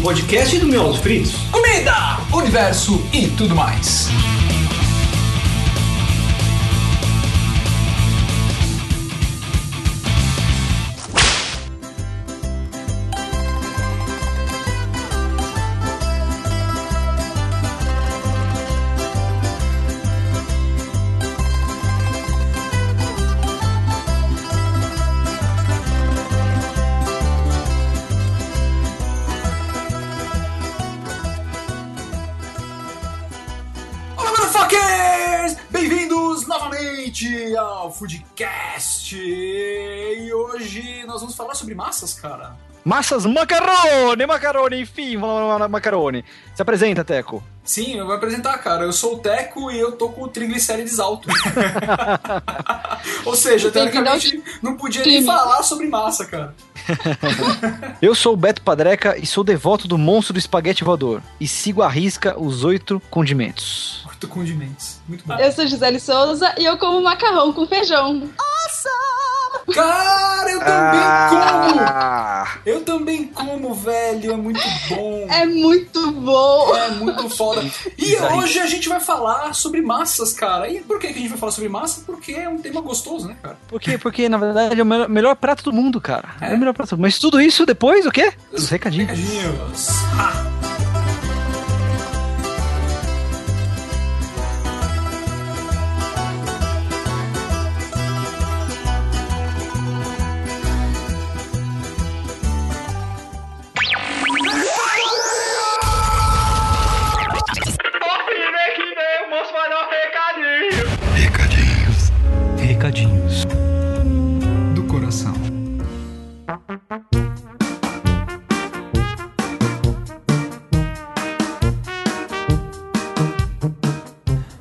podcast do Miolos Fritos. Comida, universo e tudo mais. Foodcast! E hoje nós vamos falar sobre massas, cara. Massas macarone, macarone, enfim, macarone. Se apresenta, Teco. Sim, eu vou apresentar, cara. Eu sou o Teco e eu tô com o triglicérides alto. Ou seja, teoricamente, não podia nem falar sobre massa, cara. Eu sou o Beto Padreca e sou devoto do monstro do espaguete voador. E sigo à risca os oito condimentos. Oito condimentos. Muito bom. Eu sou Gisele Souza e eu como macarrão com feijão. Cara, eu também como! Ah, Eu também como, velho. É muito bom. É muito bom. É muito foda. E hoje a gente vai falar sobre massas, cara. E por que a gente vai falar sobre massa? Porque é um tema gostoso, né, cara? por quê? Porque, na verdade, é o melhor, melhor prato do mundo, cara. É, É? o melhor prato do mundo. Mas tudo isso depois, o quê? Os recadinhos. Recadinhos. Ah.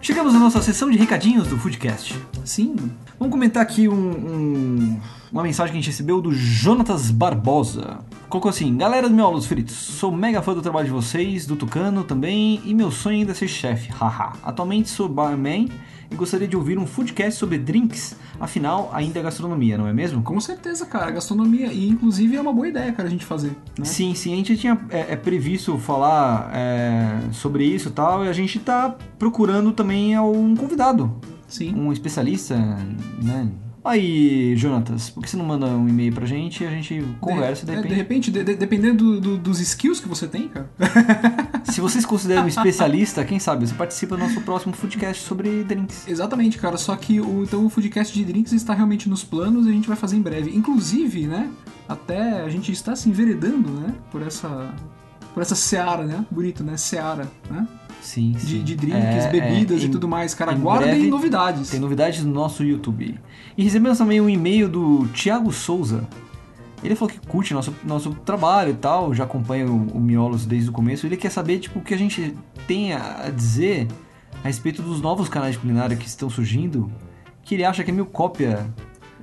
Chegamos à nossa sessão de recadinhos do Foodcast. Sim. Vamos comentar aqui um- um- uma mensagem que a gente recebeu do Jonatas Barbosa. Colocou assim: Galera do Miolos Fritos, sou mega fã do trabalho de vocês, do Tucano também, e meu sonho ainda é ser chefe, haha. Atualmente sou barman e gostaria de ouvir um foodcast sobre drinks, afinal, ainda é gastronomia, não é mesmo? Com certeza, cara. Gastronomia. E inclusive é uma boa ideia, cara, a gente fazer. Né? Sim, sim, a gente tinha é, é, previsto falar é, sobre isso e tal, e a gente tá procurando também um convidado, Sim. um especialista, né? Aí, Jonatas, por que você não manda um e-mail pra gente e a gente conversa de, É, repente? de repente, de- de- dependendo do- do- dos skills que você tem, cara. Se vocês consideram um especialista, quem sabe, você participa do nosso próximo podcast sobre drinks. Exatamente, cara. Só que o, então, o Foodcast de Drinks está realmente nos planos e a gente vai fazer em breve. Inclusive, né? Até a gente está se enveredando, né? Por essa. Por essa seara, né? Bonito, né? Seara, né? Sim, sim. De, de drinks, É, bebidas é, e em- tudo mais. Cara, em guardem breve novidades. Tem novidades no nosso YouTube. E recebemos também um e-mail do Thiago Souza. Ele falou que curte nosso, nosso trabalho e tal, já acompanha o, o Miolos desde o começo. Ele quer saber tipo, o que a gente tem a dizer a respeito dos novos canais de culinária que estão surgindo, que ele acha que é meio cópia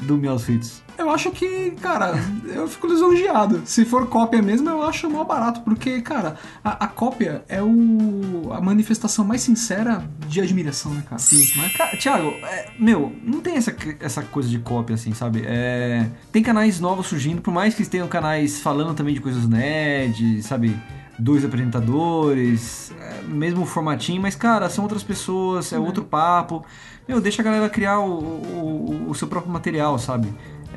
do Miolos Fritos. Eu acho que, cara, eu fico lisonjeado. Se for cópia mesmo, eu acho mó barato, porque, cara, a, a cópia é o, a manifestação mais sincera de admiração, né, cara? Sim. Né? Cara, Thiago, é, meu, não tem essa, essa coisa de cópia assim, sabe? É, tem canais novos surgindo, por mais que tenham canais falando também de coisas nerd, sabe? Dois apresentadores, é, mesmo formatinho, mas cara, são outras pessoas, é outro papo. Meu, deixa a galera criar o, o, o seu próprio material, sabe?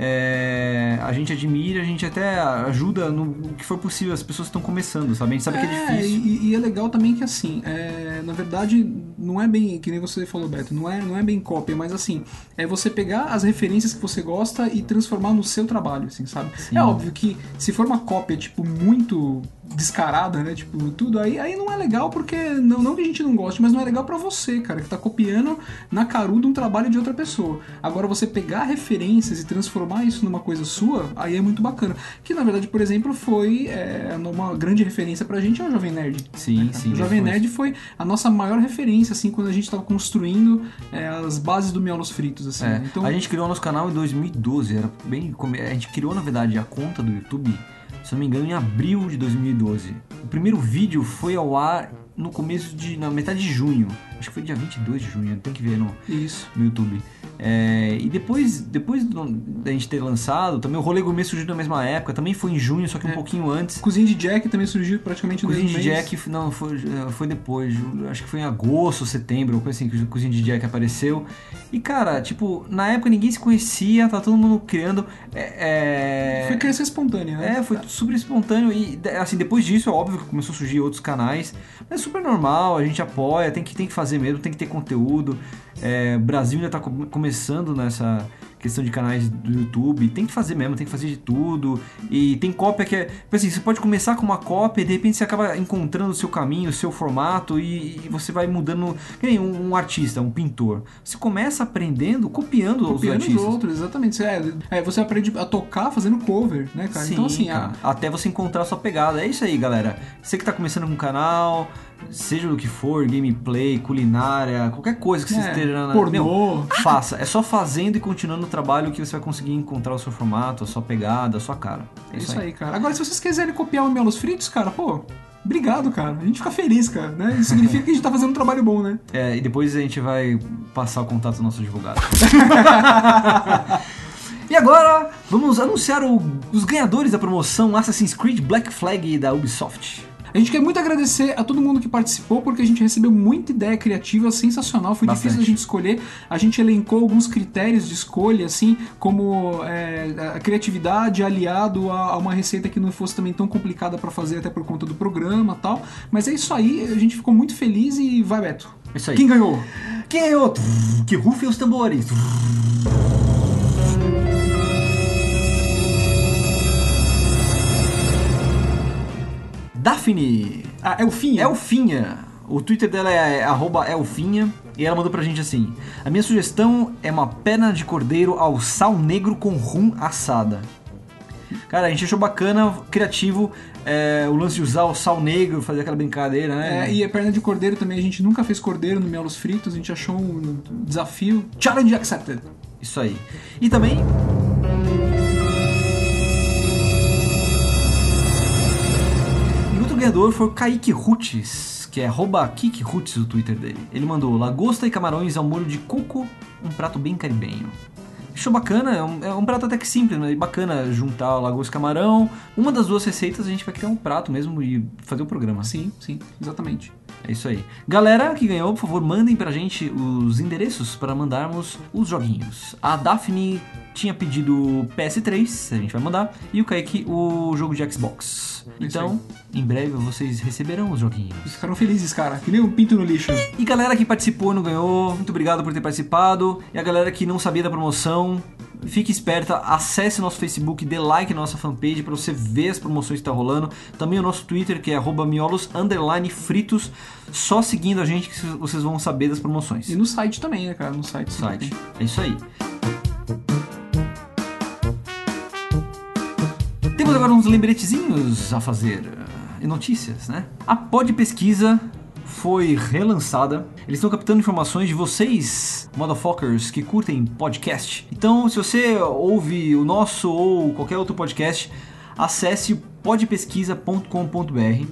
É, a gente admira, a gente até ajuda no, que for possível. As pessoas estão começando, sabe? A gente sabe que é difícil. E, e é legal também que assim, é, na verdade, não é bem, que nem você falou, Beto, não é, não é bem cópia, mas assim, é você pegar as referências que você gosta e transformar no seu trabalho, assim, sabe? Sim. É óbvio que se for uma cópia, tipo, muito descarada, né? Tipo, tudo aí, aí não é legal porque, não, não que a gente não goste, mas não é legal pra você, cara, que tá copiando na caruda um trabalho de outra pessoa. Agora, você pegar referências e transformar isso numa coisa sua, aí é muito bacana. Que, na verdade, por exemplo, foi é, uma grande referência pra gente é o Jovem Nerd. Sim, né, sim. O Jovem. Nerd foi a nossa maior referência, assim, quando a gente tava construindo é, as bases do Miolos Fritos, assim. É, né? Então, a gente criou nosso canal em 2012, era bem, a gente criou na verdade a conta do YouTube, se não me engano, em abril de 2012. O primeiro vídeo foi ao ar no começo de na metade de junho. Acho que foi dia 22 de junho, tem que ver no, Isso. no YouTube. É, e depois, depois da gente ter lançado, também o Rolê Gourmet surgiu na mesma época, também foi em junho, só que um É. pouquinho antes. Cozinha de Jack também surgiu praticamente no Cozinha de mês. Jack, não, foi, eh, foi depois, acho que foi em agosto, setembro, ou coisa assim, que o Cozinha de Jack apareceu. E cara, tipo, na época ninguém se conhecia, tá todo mundo criando. É, é- Foi crescer espontânea, né? é, foi super espontâneo e assim, depois disso, é óbvio que começou a surgir outros canais, mas é super normal, a gente apoia, tem que, tem que fazer mesmo, tem que ter conteúdo. É, Brasil ainda tá co- começando nessa questão de canais do YouTube, tem que fazer mesmo, tem que fazer de tudo. E tem cópia que é, tipo assim, você pode começar com uma cópia e de repente você acaba encontrando o seu caminho, o seu formato e, e você vai mudando, que nem um, um artista, um pintor. Você começa aprendendo, copiando, Copiando os os artistas. outros, exatamente. É, é, você aprende a tocar fazendo cover, né, cara? Sim, então, assim, cara. a- até você encontrar a sua pegada. É isso aí, galera. Você que tá começando com um canal, seja do que for, gameplay, culinária, qualquer coisa que você É, esteja na. pornô. Meu, faça. É só fazendo e continuando o trabalho que você vai conseguir encontrar o seu formato, a sua pegada, a sua cara. É É isso aí, cara. Agora, se vocês quiserem copiar o Miolos Fritos, cara, pô, obrigado, cara. A gente fica feliz, cara, né? Isso significa que a gente tá fazendo um trabalho bom, né? É, e depois a gente vai passar o contato do nosso advogado. e agora, vamos anunciar o- os ganhadores da promoção Assassin's Creed Black Flag da Ubisoft. A gente quer muito agradecer a todo mundo que participou, porque a gente recebeu muita ideia criativa sensacional. Foi Bastante. difícil a gente escolher. A gente elencou alguns critérios de escolha, assim, como é, a criatividade aliado a, a uma receita que não fosse também tão complicada pra fazer, até por conta do programa e tal. Mas é isso aí, a gente ficou muito feliz e vai, Beto. É isso aí. Quem ganhou? Quem é outro? Que rufem os tambores. Daphne Ah, é fim? Elfinha. O Twitter dela é arroba Elfinha e ela mandou pra gente assim: A minha sugestão é uma perna de cordeiro ao sal negro com rum assada. Cara, a gente achou bacana, criativo, é, o lance de usar o sal negro, fazer aquela brincadeira, né? É, e a perna de cordeiro também, a gente nunca fez cordeiro no Miolos Fritos, a gente achou um desafio. Challenge accepted. Isso aí. E também. Ganhador foi o Kaique Rutes, que é arroba Kik Rutes o Twitter dele. Ele mandou lagosta e camarões ao molho de coco, um prato bem caribenho. Achou bacana, é um, é um prato até que simples, mas bacana juntar lagosta e camarão. Uma das duas receitas a gente vai criar um prato mesmo e fazer o programa. Sim, sim, exatamente. É isso aí. Galera que ganhou, por favor, mandem pra gente os endereços para mandarmos os joguinhos. A Daphne tinha pedido PS3, a gente vai mandar, e o Kaique o jogo de Xbox. É Então, em breve vocês receberão os joguinhos. Eles ficaram felizes, cara, que nem um pinto no lixo. E galera que participou e não ganhou, muito obrigado por ter participado. E a galera que não sabia da promoção, fique esperta, acesse nosso Facebook, dê like na nossa fanpage para você ver as promoções que tá rolando. Também o nosso Twitter, que é arroba miolos underline fritos. Só seguindo a gente que vocês vão saber das promoções. E no site também, né, cara? No site. sempre site. É isso aí. Temos agora uns lembretezinhos a fazer eh, e notícias, né? A Pod Pesquisa foi relançada. Eles estão captando informações de vocês, motherfuckers, que curtem podcast. Então, se você ouve o nosso ou qualquer outro podcast, acesse podpesquisa.com.br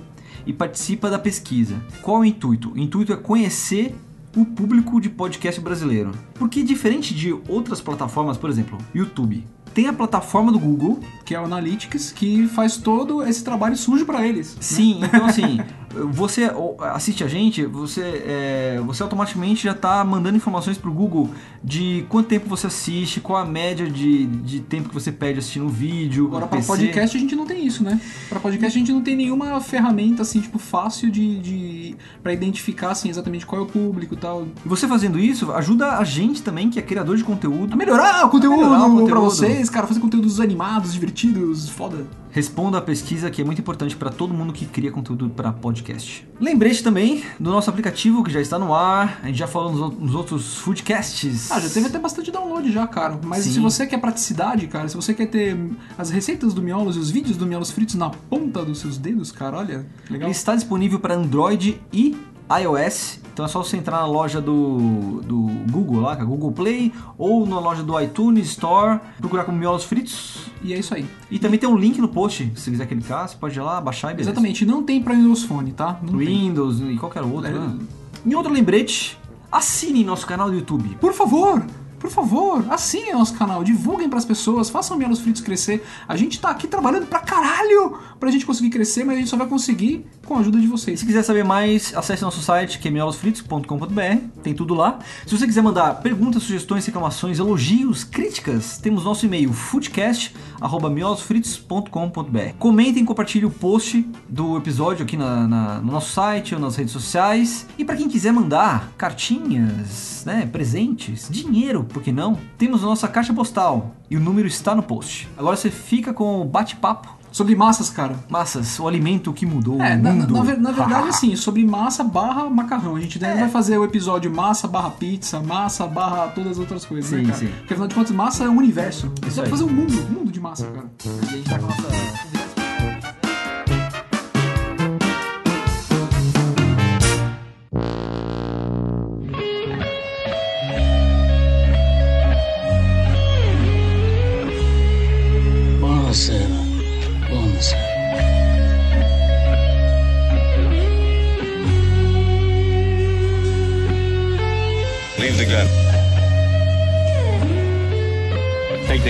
e participa da pesquisa. Qual é o intuito? O intuito é conhecer o público de podcast brasileiro. Porque diferente de outras plataformas, por exemplo, YouTube, tem a plataforma do Google. Que é o Analytics, que faz todo esse trabalho sujo pra eles. né? Sim, então assim, você assiste a gente, você, é, você automaticamente já está mandando informações pro Google de quanto tempo você assiste, qual a média de, de tempo que você perde assistindo o vídeo. Agora, PC. podcast, a gente não tem isso, né? Pra podcast, a gente não tem nenhuma ferramenta, assim, tipo, fácil de, de para identificar, assim, exatamente qual é o público e tal. E você fazendo isso ajuda a gente também, que é criador de conteúdo, A melhorar o conteúdo, melhorar o pra conteúdo. vocês, cara, fazer conteúdos animados, divertidos, foda. Responda a pesquisa que é muito importante para todo mundo que cria conteúdo para podcast. Lembrete também do nosso aplicativo que já está no ar. A gente já falou nos, ou- nos outros foodcasts. Ah, já teve até bastante download já, cara. Mas Sim. se você quer praticidade, cara, se você quer ter as receitas do Miolos e os vídeos do Miolos fritos na ponta dos seus dedos, cara, olha, legal. Ele está disponível para Android e iOS. Então é só você entrar na loja do, do Google lá, que é Google Play, ou na loja do iTunes Store, procurar como Miolos Fritos. E é isso aí. E também tem um link no post, se você quiser clicar, você pode ir lá, baixar e beleza. Exatamente, não tem pra Windows Phone, tá? Não tem. Windows e qualquer outro. É. Né? Em outro lembrete, assinem nosso canal do YouTube. Por favor, por favor, assinem nosso canal, divulguem pras pessoas, façam o Miolos Fritos crescer. A gente tá aqui trabalhando pra caralho pra gente conseguir crescer, mas a gente só vai conseguir com a ajuda de vocês. se quiser saber mais, acesse nosso site, que é miolosfritos.com.br, tem tudo lá. Se você quiser mandar perguntas, sugestões, reclamações, elogios, críticas, temos nosso e-mail foodcast.miolosfritos.com.br. Comentem compartilhem o post do episódio aqui na- na- no nosso site ou nas redes sociais. E para quem quiser mandar cartinhas, né, presentes, dinheiro, por que não? Temos a nossa caixa postal e o número está no post. Agora você fica com o bate-papo. Sobre massas, cara. Massas, o alimento que mudou É, o na, mundo. na ver- na verdade, assim, sobre massa barra macarrão. A gente É. vai fazer o episódio massa barra pizza, massa barra todas as outras coisas, Sim, né, cara? sim. Porque afinal de contas, massa é um universo. Dá pra aí. fazer um mundo, um mundo de massa, cara. E a gente tá com a nossa.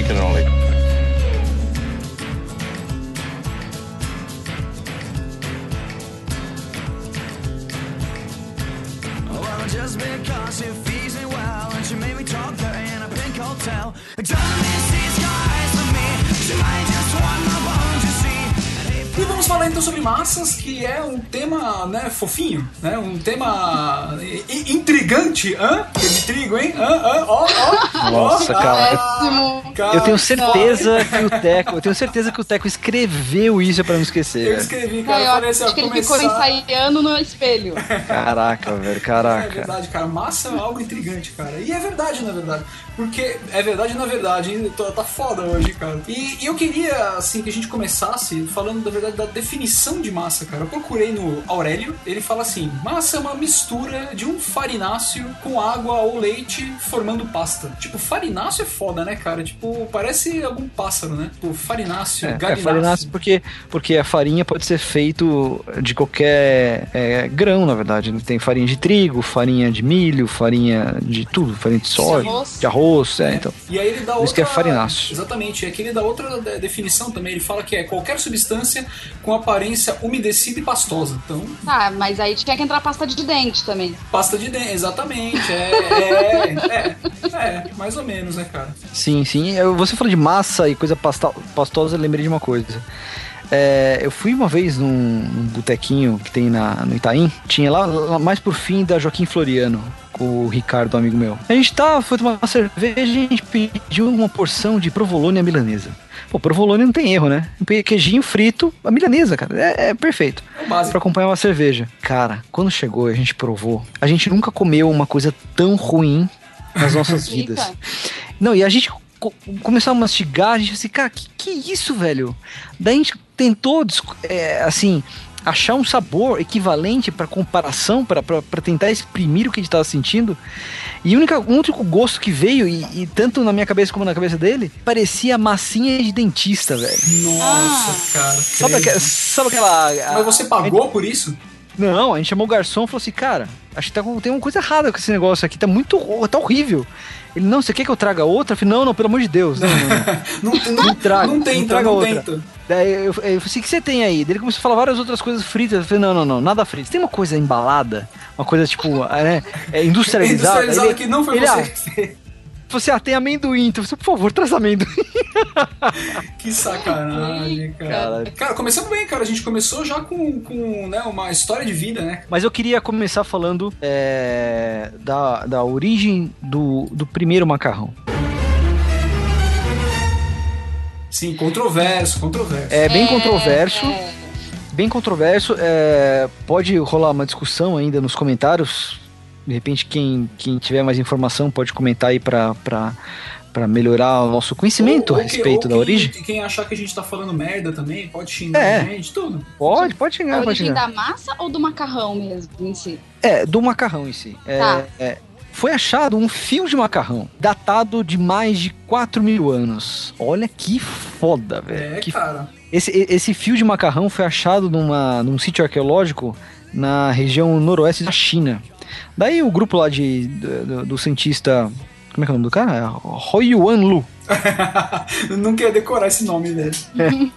Only. Well, just because she feeds me well and she made me talk dirty in a pink hotel. It doesn't mean she's got eyes for me. She might just want my bone to see. E vamos falar então sobre massas, que é um tema, né, fofinho, né? Um tema i- intrigante, hã? De trigo, hein? Hã, hã, ó, ó. Nossa, ó, cara. Péssimo. Cara, Eu tenho certeza que o Teco, eu tenho certeza que o Teco escreveu isso pra não esquecer. Eu escrevi, cara, eu assim, acho que ele ficou começar... ensaiando no espelho. Caraca, velho, É caraca. verdade, cara. Massa é algo intrigante, cara. E é verdade, na verdade. Porque é verdade, na verdade. Tá foda hoje, cara. E, e eu queria, assim, que a gente começasse falando, da verdade, da definição de massa, cara. Eu procurei no Aurélio. Ele fala assim: massa é uma mistura de um farináceo com água ou leite formando pasta. Tipo, farináceo é foda, né, cara? Tipo, parece algum pássaro, né? Tipo, farináceo, É, é galináceo. farináceo porque, porque a farinha pode ser feito de qualquer é, grão, na verdade. né? Tem farinha de trigo, farinha de milho, farinha de tudo, farinha de soja, de arroz, é, então. E aí ele dá outra. isso que é farináceo. Exatamente. E aqui ele dá outra de- definição também. Ele fala que é qualquer substância com aparência umedecida e pastosa. Então, Tá, mas aí tinha que entrar pasta de dente também. pasta de dente, exatamente. É, é, é, é, mais ou menos, né, cara? Sim, sim. Você falou de massa e coisa pasta- pastosa, eu lembrei de uma coisa. É, eu fui uma vez num, num botequinho que tem na, no Itaim, tinha lá, lá mais por fim da Joaquim Floriano, com o Ricardo, um amigo meu. A gente tava, foi tomar uma cerveja e a gente pediu uma porção de provolone à milanesa. Pô, provolone não tem erro, né? Um queijinho frito, a milanesa, cara, é, é perfeito. É básico. Pra acompanhar uma cerveja. Cara, quando chegou e a gente provou, a gente nunca comeu uma coisa tão ruim nas nossas vidas. Não, e a gente co- começou a mastigar, a gente assim, cara, que, que isso, velho? Daí a gente tentou, é, assim, achar um sabor equivalente para comparação, para tentar exprimir o que a gente tava sentindo. E o única- o único gosto que veio, e, e tanto na minha cabeça como na cabeça dele, parecia massinha de dentista, velho. Nossa, cara. Sabe, aquela, sabe aquela. Mas você pagou por isso? Não, a gente chamou o garçom e falou assim, cara, acho que tá tem uma coisa errada com esse negócio aqui, tá muito, tá horrível. Ele, não, você quer que eu traga outra? Eu falei, não, não, pelo amor de Deus, não, não, não. Não, não, traga, não não tenta, traga não outra. tenta. Daí eu, eu falei assim, o que você tem aí? Daí ele começou a falar várias outras coisas fritas. Eu falei, não, não, não, nada frito. Tem uma coisa embalada, uma coisa tipo, né, é, industrializada. Industrializado Ele- que não foi ele, você ah. Você, ah, tem amendoim. Então, você, por favor, traz amendoim. Que sacanagem, cara. Cara. Começamos bem, cara. A gente começou já com, com né, uma história de vida, né? Mas eu queria começar falando é, da, da origem do, do primeiro macarrão. Sim, controverso, controverso. É bem É, controverso. é. Bem controverso. é, pode rolar uma discussão ainda nos comentários. De repente, quem, quem tiver mais informação pode comentar aí pra, pra, pra melhorar o nosso conhecimento Ou- a ou que- respeito ou da quem- origem. Quem achar que a gente tá falando merda também, pode xingar É. a gente, tudo. Pode, pode A chegar, pode origem chegar. da massa ou do macarrão mesmo em si? É, do macarrão em si. É, Tá. é, foi achado um fio de macarrão datado de mais de 4 mil anos. Olha que foda, velho. É, Que cara. Esse, esse fio de macarrão foi achado numa, num sítio arqueológico na região noroeste da China. Daí o grupo lá de, do, do- cientista. Como é que é o nome do cara? Hoyuan Lu. Não queria decorar esse nome, velho.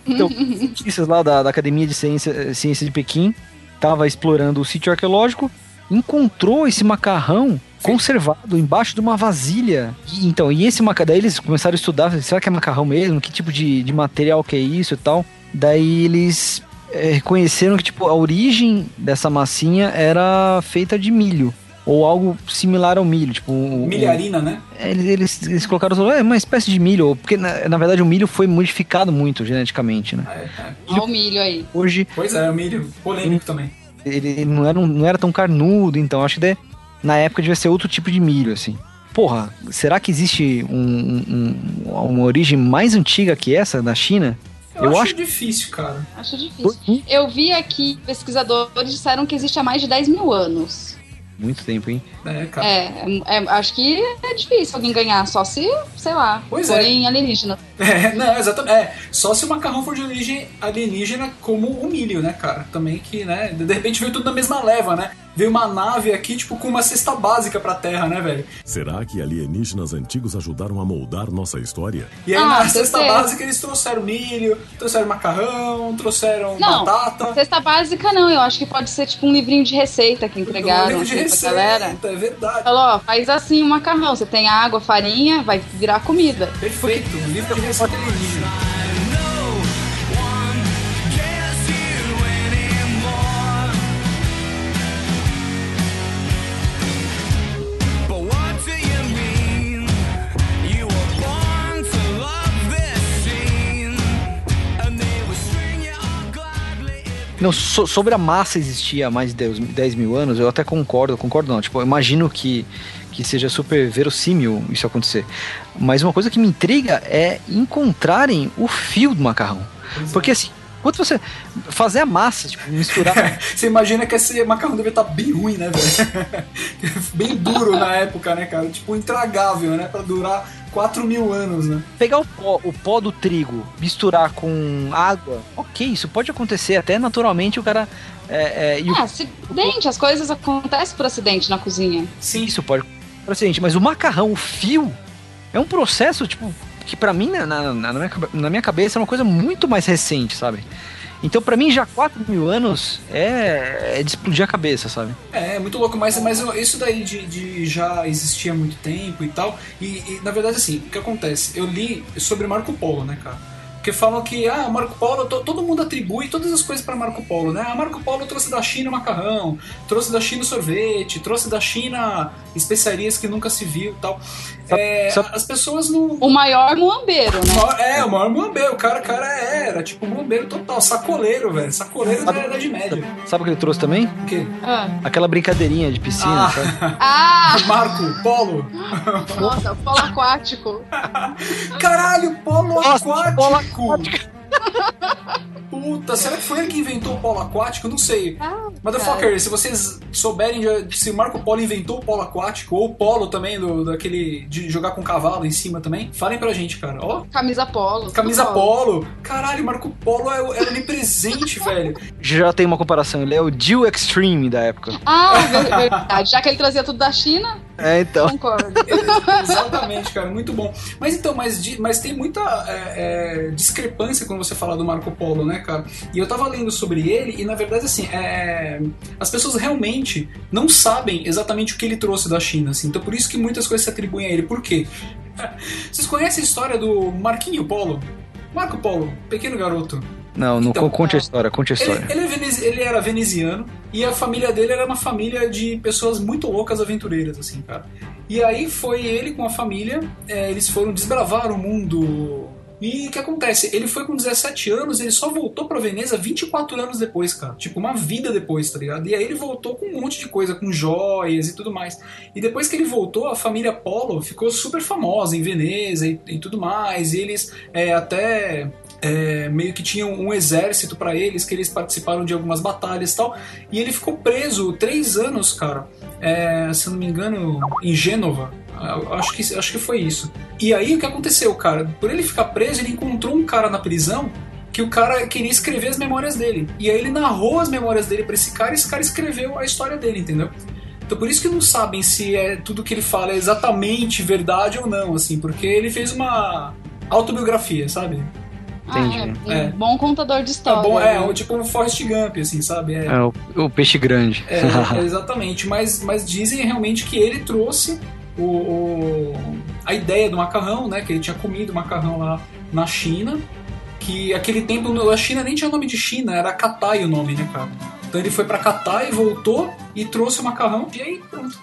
Então, cientistas lá da, da Academia de Ciência, Ciência de Pequim tava explorando o sítio arqueológico, encontrou esse macarrão conservado embaixo de uma vasilha. E, então, e esse macarrão, daí eles começaram a estudar, será que é macarrão mesmo? Que tipo de, de material que é isso e tal? Daí eles é, reconheceram que tipo a origem dessa massinha era feita de milho. Ou algo similar ao milho, tipo... o- o- Milharina, né? eles, eles, eles colocaram é uma espécie de milho, porque na, na verdade o milho foi modificado muito geneticamente, né? É, é. Olha o milho aí. Hoje Pois é, o milho polêmico também. ele, não, era, não era tão carnudo, então acho que de- na época devia ser outro tipo de milho, assim. Porra, será que existe um- um- uma origem mais antiga que essa da China? Eu, Eu acho, acho- difícil, cara. Acho difícil. Eu vi aqui, pesquisadores disseram que existe há mais de 10 mil anos. Muito tempo, hein? É, cara. É, é, acho que é difícil alguém ganhar, só se, sei lá, Pois é. forem alienígenas. É, não, exatamente. É, só se o macarrão for de origem alienígena como o milho, né, cara? Também que, né, de repente veio tudo na mesma leva, né? Veio uma nave aqui, tipo, com uma cesta básica pra Terra, né, velho? Será que alienígenas antigos ajudaram a moldar nossa história? E aí Ah, na cesta básica eles trouxeram milho, trouxeram macarrão, trouxeram Não, batata. cesta básica não, eu acho que pode ser tipo um livrinho de receita que entregaram livro de assim, receita, galera. é verdade. Falou, ó, faz assim o macarrão, você tem água, farinha, vai virar comida. Perfeito, um livro de receita alienígena. Não, so- sobre a massa existir há mais de 10, 10 mil anos, eu até concordo, concordo não. Tipo, eu imagino que, que seja super verossímil isso acontecer. Mas uma coisa que me intriga é encontrarem o fio do macarrão. Porque assim, quando você fazer a massa, tipo, misturar. Você imagina que esse macarrão deve estar bem ruim, né, velho? bem duro na época, né, cara? Tipo, intragável, né? Pra durar 4 mil anos, né? pegar o pó, o pó do trigo, misturar com água, ok, isso pode acontecer até naturalmente o cara. É, é, e o- Ah, acidente, as coisas acontecem por acidente na cozinha. Sim. Isso pode. Assim, mas o macarrão, o fio, é um processo, tipo, que pra mim, na, na, na minha, na minha cabeça, é uma coisa muito mais recente, sabe? Então, pra mim, já 4 mil anos é, é de explodir a cabeça, sabe? É, muito louco, mas, mas isso daí de, de já existir há muito tempo e tal. E, e, na verdade, assim, o que acontece? Eu li sobre Marco Polo, né, cara? Porque falam que, ah, Marco Polo, to- todo mundo atribui todas as coisas para Marco Polo, né? Ah, Marco Polo trouxe da China o macarrão, trouxe da China o sorvete, trouxe da China especiarias que nunca se viu e tal. É, sabe- As pessoas não. O maior muambeiro, o né? maior- É, o maior muambeiro, o cara, o cara era, tipo, muambeiro total, sacoleiro, velho, sacoleiro da Idade Média. Sabe o que ele trouxe também? O quê? Ah, Aquela brincadeirinha de piscina, Ah. sabe? Ah, Marco, Polo. nossa, polo aquático. Caralho, polo Nossa, aquático! polo Puta, será que foi ele que inventou o polo aquático? Não sei. Ah, Motherfucker, se vocês souberem de- se o Marco Polo inventou o polo aquático, ou o polo também, do, daquele de jogar com cavalo em cima também, falem pra gente, cara. Ó, Camisa polo. camisa tudo polo. Caralho, Marco Polo é, o- é onipresente, velho. Já tem uma comparação, ele é o Jill Extreme da época. Ah, ver- verdade. Já que ele trazia tudo da China, É, então. concordo. Exatamente, cara, muito bom. Mas então, mas, mas tem muita é, é, discrepância quando você fala do Marco Polo, né, cara? E eu tava lendo sobre ele e na verdade, assim, é, as pessoas realmente não sabem exatamente o que ele trouxe da China, assim. Então por isso que muitas coisas se atribuem a ele. Por quê? Vocês conhecem a história do Marquinho Polo? Marco Polo, pequeno garoto. Não, não Então, conte a história, conte a Ele, história. ele é venezi- ele era veneziano e a família dele era uma família de pessoas muito loucas aventureiras, assim, cara. E aí foi ele com a família, é, eles foram desbravar o mundo. E o que acontece? Ele foi com 17 anos, ele só voltou pra Veneza 24 anos depois, cara. Tipo, uma vida depois, tá ligado? E aí ele voltou com um monte de coisa, com joias e tudo mais. E depois que ele voltou, a família Polo ficou super famosa em Veneza e, e tudo mais. E eles é, até é, meio que tinham um exército pra eles, que eles participaram de algumas batalhas e tal. E ele ficou preso três anos, cara. É, se eu não me engano, em Gênova. Acho que, acho que foi isso. E aí o que aconteceu, cara? Por ele ficar preso, ele encontrou um cara na prisão que o cara queria escrever as memórias dele. E aí ele narrou as memórias dele pra esse cara e esse cara escreveu a história dele, entendeu? Então por isso que não sabem se é tudo que ele fala é exatamente verdade ou não, assim, porque ele fez uma autobiografia, sabe? Entendi. Ah, é, um É. bom contador de É, história. bom, é né? um- tipo um Forrest Gump, assim, sabe? É, É o, o peixe grande. é, é, exatamente, mas, mas dizem realmente que ele trouxe o, o- a ideia do macarrão, né? Que ele tinha comido macarrão lá na China, que aquele tempo a China nem tinha nome de China, era Katai o nome, né, cara? Então ele foi pra Katai, voltou e trouxe o macarrão e aí pronto.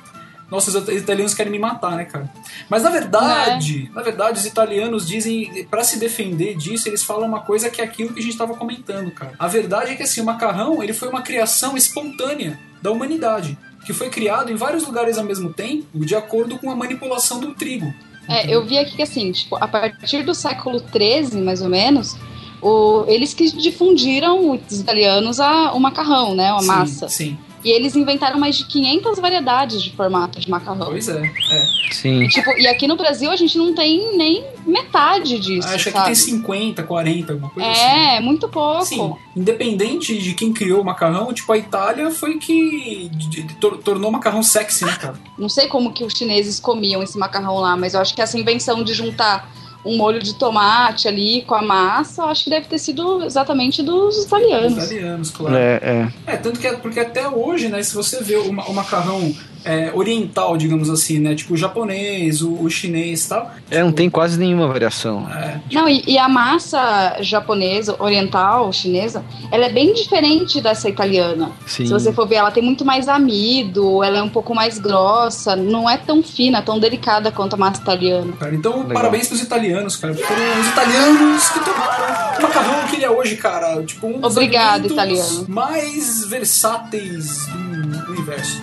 Nossa, os italianos querem me matar, né, cara? Mas na verdade, na verdade, os italianos dizem, pra se defender disso, eles falam uma coisa que é aquilo que a gente tava comentando, cara. A verdade é que assim, o macarrão, ele foi uma criação espontânea da humanidade, que foi criado em vários lugares ao mesmo tempo, de acordo com a manipulação do trigo. É, eu vi aqui que assim, tipo, a partir do século XIII, mais ou menos, o- eles que difundiram, os italianos, a, o macarrão, né? A Sim, massa. Sim, E eles inventaram mais de 500 variedades de formato de macarrão. pois é. é. Sim. E, tipo, e aqui no Brasil a gente não tem nem metade disso, Acho que tem 50, 40, alguma coisa assim. É, muito pouco. Sim, independente de quem criou o macarrão, tipo, a Itália foi que tor- tornou o macarrão sexy, né, cara? Não sei como que os chineses comiam esse macarrão lá, mas eu acho que essa invenção de juntar um molho de tomate ali com a massa, eu acho que deve ter sido exatamente dos italianos. Italianos, claro. É, é. É, tanto que é porque até hoje, né, se você vê o, o macarrão é, oriental, digamos assim, né, tipo o japonês, o, o chinês e tal, É, não tem quase nenhuma variação. é, Não, e, e a massa japonesa, oriental, chinesa, ela é bem diferente dessa italiana. Sim. Se você for ver, ela tem muito mais amido, ela é um pouco mais grossa, não é tão fina, tão delicada quanto a massa italiana. cara. Então, Legal. parabéns pros italianos, cara. Foram os italianos que tornaram o macarrão que ele é hoje, cara. Tipo, um dos Obrigado, italiano. mais versáteis do universo.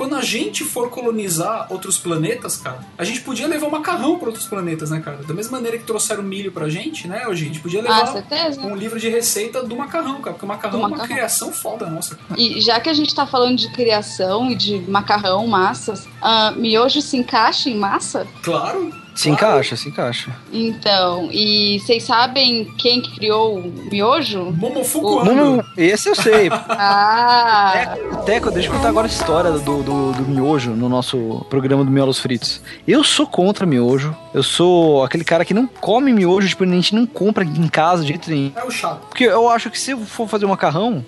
Quando a gente for colonizar outros planetas, cara, a gente podia levar o macarrão para outros planetas, né, cara? Da mesma maneira que trouxeram milho pra gente, né, a gente podia Ah, levar certeza. um livro de receita do macarrão, cara, porque o macarrão é uma criação foda nossa. cara. E já que a gente tá falando de criação e de macarrão, massas, ah, miojo se encaixa em massa? Claro. Se encaixa, se encaixa. Então, e vocês sabem quem que criou o miojo? Momofuku O- esse eu sei. Ah! Teco, deixa eu contar agora a história do, do, do miojo no nosso programa do Miolos Fritos. Eu sou contra miojo. Eu sou aquele cara que não come miojo, tipo, a gente não compra em casa de jeito nenhum. É o chato. Porque eu acho que se eu for fazer um macarrão,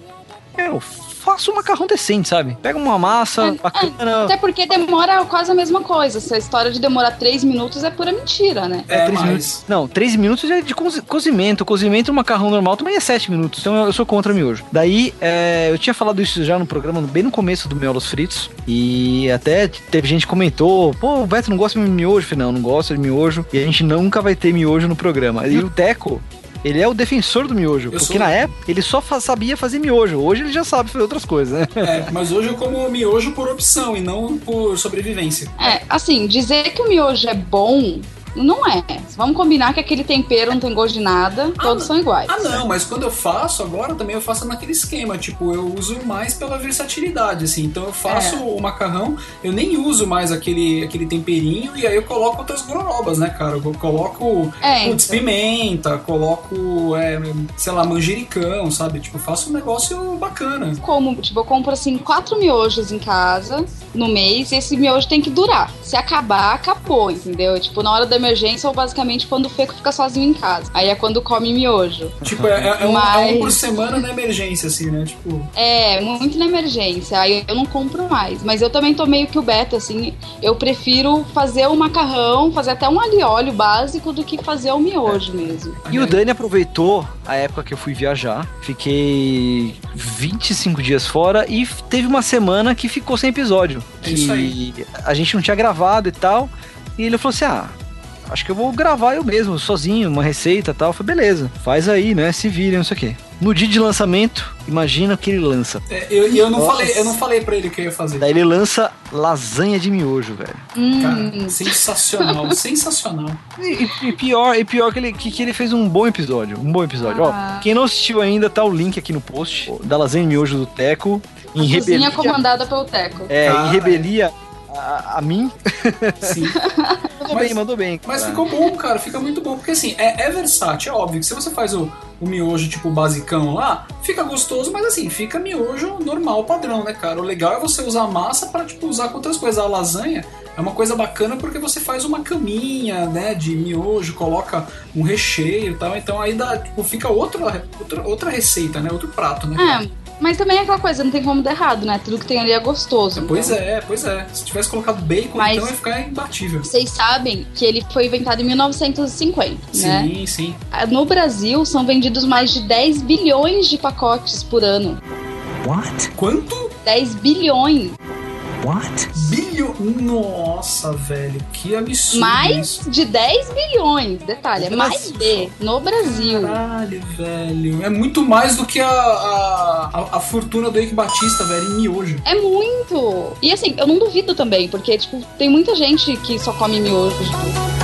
eu faço um macarrão decente, sabe? Pega uma massa É, bacana. Até porque demora quase a mesma coisa. Essa história de demorar três minutos é pura mentira, né? É, três mas... minutos. Não, 3 minutos é de cozi- cozimento. O cozimento do macarrão normal também é 7 minutos. Então eu, eu sou contra miojo. Daí, é, eu tinha falado isso já no programa, bem no começo do Miolos Fritos. E até teve gente que comentou: pô, o Beto não gosta de miojo. Eu falei: não, não gosto de miojo. E a gente nunca vai ter miojo no programa. E o Teco. Ele é o defensor do miojo, Eu porque sou. na época ele só fa- sabia fazer miojo. Hoje ele já sabe fazer outras coisas, né? É, mas hoje eu como miojo por opção e não por sobrevivência. É, assim, dizer que o miojo é bom, não é. Vamos combinar que aquele tempero não tem gosto de nada, todos são iguais. Ah, não, mas quando eu faço agora também eu faço naquele esquema, tipo, eu uso mais pela versatilidade, assim. Então eu faço É. o macarrão, eu nem uso mais aquele, aquele temperinho e aí eu coloco outras gororobas, né, cara? Eu coloco É, putz, então. pimenta, coloco, é, sei lá, manjericão, sabe? Tipo, faço um negócio bacana. Como, tipo, eu compro assim quatro miojos em casa no mês e esse miojo tem que durar. Se acabar, acabou, entendeu? Tipo, na hora da emergência ou basicamente quando o Feco fica sozinho em casa. Aí é quando come miojo. Tipo, é, é- um, Mas- é um por semana na emergência, assim, né? Tipo, É, muito na emergência. Aí eu não compro mais. Mas eu também tô meio que o beta, assim. Eu prefiro fazer o macarrão, fazer até um alho e óleo básico do que fazer o miojo mesmo. E o Dani aproveitou a época que eu fui viajar. Fiquei 25 dias fora e teve uma semana que ficou sem episódio. É isso que aí. a gente não tinha gravado e tal. E ele falou assim: ah. Acho que eu vou gravar eu mesmo, sozinho, uma receita e tal. Falei, beleza, faz aí, né? Se virem, não sei o quê. No dia de lançamento, imagina o que ele lança. é, eu, e eu não Nossa. falei, eu não falei pra ele o que eu ia fazer. Daí ele lança lasanha de miojo, velho. Hum, Cara, sensacional, sensacional. E, e pior, e pior que ele, que, que ele fez um bom episódio. Um bom episódio. Ah. Ó, quem não assistiu ainda, tá o link aqui no post da lasanha de miojo do Teco. Em cozinha rebelia. comandada pelo Teco. É, Cara. em rebelia a, a mim. Sim. Mandou Mas- bem, mandou bem. Mas cara. ficou bom, cara, fica muito bom. Porque assim, é, é versátil, é óbvio que se você faz o, o miojo tipo basicão lá, fica gostoso, mas assim, fica miojo normal, padrão, né, cara? O legal é você usar a massa para tipo, usar com outras coisas. A lasanha é uma coisa bacana porque você faz uma caminha, né, de miojo, coloca um recheio e tal, então aí dá, tipo, fica outra, outra, outra receita, né, outro prato, né? cara? É, mas também é aquela coisa, não tem como dar errado, né? Tudo que tem ali é gostoso. Pois então. é, pois é. Se tivesse colocado bacon, Mas- então ia ficar imbatível. Vocês sabem que ele foi inventado em 1950, né? Sim, sim. No Brasil, são vendidos mais de 10 bilhões de pacotes por ano. What? Quanto? 10 bilhões. What? Bilhão. Nossa, velho, que absurdo. Mais isso. de 10 bilhões. Detalhe, é mais de no Brasil. Caralho, velho. É muito mais do que a, a, a, a fortuna do Eike Batista, velho, em miojo. É muito! E assim, eu não duvido também, porque, tipo, tem muita gente que só come miojo.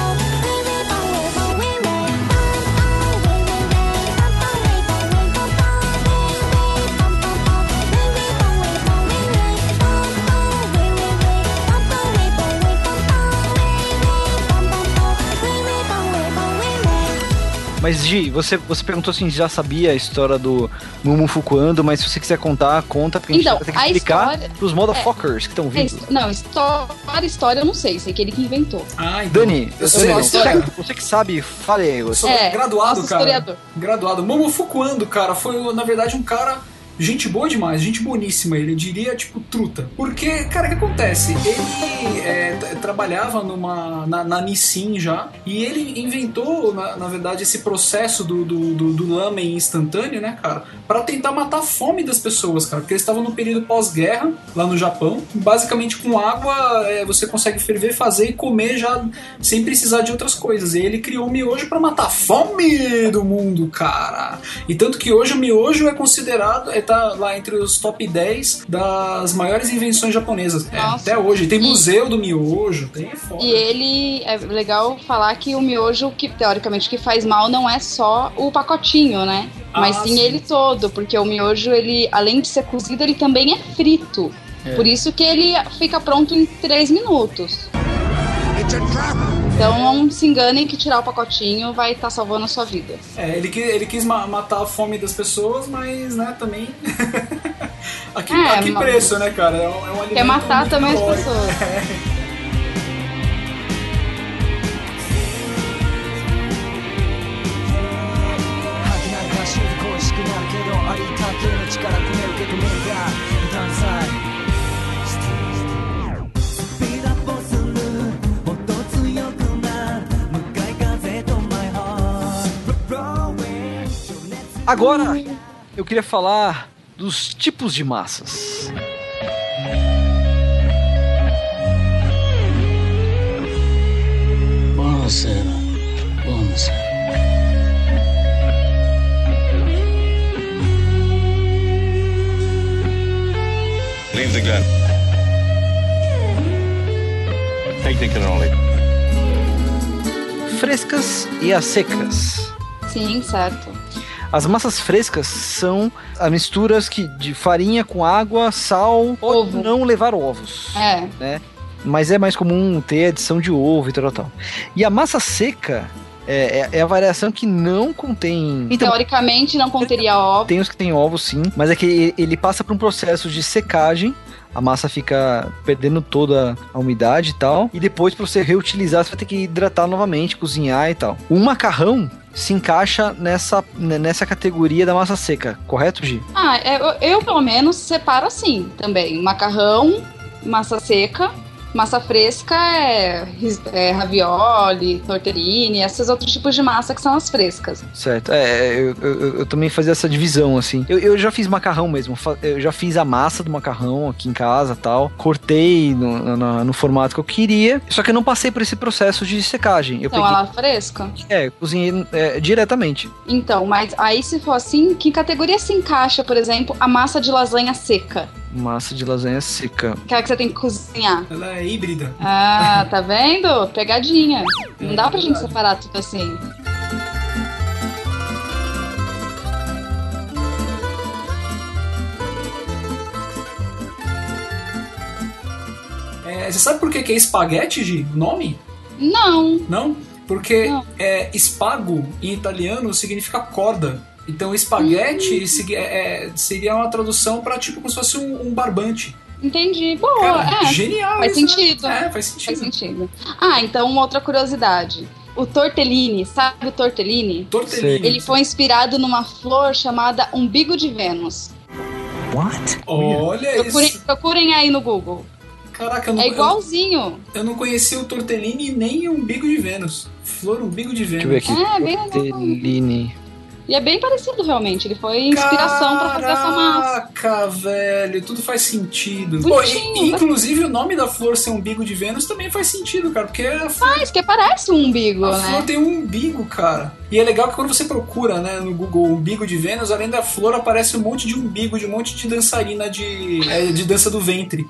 Mas, Gi, você, você perguntou assim, já sabia a história do Mumu Fukuando, mas se você quiser contar, conta, porque a gente Então, vai ter que a explicar história- pros motherfuckers que estão é, vindo. his- não, história, história eu não sei, sei que ele que inventou. Ah, então. Dani, eu sou Dani, você, você que sabe, fale aí. Eu Você. sou É, graduado, cara. historiador. Graduado. Momo Fukuando, cara, foi, na verdade, um cara. Gente boa demais, gente boníssima, ele diria tipo truta. Porque, cara, o que acontece? Ele é, trabalhava numa, na, na Nissin já, e ele inventou, na, na verdade, esse processo do, do, do, do lamen instantâneo, né, cara, para tentar matar a fome das pessoas, cara, porque eles estavam no período pós-guerra, lá no Japão. Basicamente, com água, é, você consegue ferver, fazer e comer já sem precisar de outras coisas. E ele criou o miojo para matar a fome do mundo, cara. E tanto que hoje o miojo é considerado, é, tá lá entre os top 10 das maiores invenções japonesas. É, até hoje. Tem E- museu do miojo, tem é foda. E ele é legal falar que o miojo, que teoricamente que faz mal, não é só o pacotinho, né? Ah, Mas sim, sim. ele todo, porque o miojo, ele, além de ser cozido, ele também é frito. Por isso que ele fica pronto em 3 minutos. Então não se enganem que tirar o pacotinho vai estar salvando a sua vida. É, ele, ele quis ma- matar a fome das pessoas, mas, né, também. a que, É, a que preço, né, cara? É um, é um alimento Quer matar também as pessoas. É. Agora, eu queria falar dos tipos de massas. Buonasera. Buonasera. Leave the gun. Technical only. Frescas e as secas. Sim, certo. As massas frescas são as misturas que, de farinha com água, sal, Ovo. não levar ovos. É. né? Mas é mais comum ter adição de ovo e tal, tal. E a massa seca é, é- é a variação que não contém. Então, Teoricamente não conteria ovo. tem os que tem ovos sim, mas é que ele passa por um processo de secagem. A massa fica perdendo toda a umidade e tal. E depois, para você reutilizar, você vai ter que hidratar novamente, cozinhar e tal. O macarrão se encaixa nessa, nessa categoria da massa seca, correto, Gi? Ah, é, eu, eu, pelo menos separo assim também. Macarrão, massa seca, massa fresca é, é ravioli, tortellini, esses outros tipos de massa que são as frescas. Certo, é, eu, eu- eu também fazia essa divisão, assim. Eu, eu já fiz macarrão mesmo, eu já fiz a massa do macarrão aqui em casa tal. Cortei no, no, no formato que eu queria, só que eu não passei por esse processo de secagem. Eu Então peguei, ela é fresca. é, cozinhei é, diretamente. Então, mas aí se for assim, que categoria se encaixa, por exemplo, a massa de lasanha seca? Massa de lasanha seca. Aquela que você tem que cozinhar. Ela é híbrida. Ah, tá vendo? Pegadinha. Não dá pra gente separar tudo assim. É, você sabe por que, que é espaguete, Gi? O nome? Não. Não? Porque Não. é, espago em italiano significa corda. Então espaguete segui- é- é- seria uma tradução pra tipo como se fosse um, um barbante. Entendi. Boa, Cara, é. genial Faz isso, né? sentido. É, faz sentido. Faz sentido. Ah, então uma outra curiosidade. O tortellini, sabe o tortellini? Tortellini. Ele foi inspirado numa flor chamada umbigo de Vênus. Olha Procurem, isso. procurem aí no Google. Caraca, eu não, É igualzinho. eu, eu não conhecia o tortellini nem o umbigo de Vênus. Flor umbigo de Vênus. Deixa eu ver aqui. É, bem legal. Tortellini. E é bem parecido realmente. Ele foi inspiração pra fazer essa massa. Caraca, velho, tudo faz sentido. Pô, e- inclusive o nome da flor ser umbigo de Vênus também faz sentido, cara, porque a flor, Mas que parece um umbigo, a flor né? tem um umbigo, cara. E é legal que quando você procura, né, no Google umbigo de Vênus, além da flor aparece um monte de umbigo, de um monte de dançarina de, é, de dança do ventre.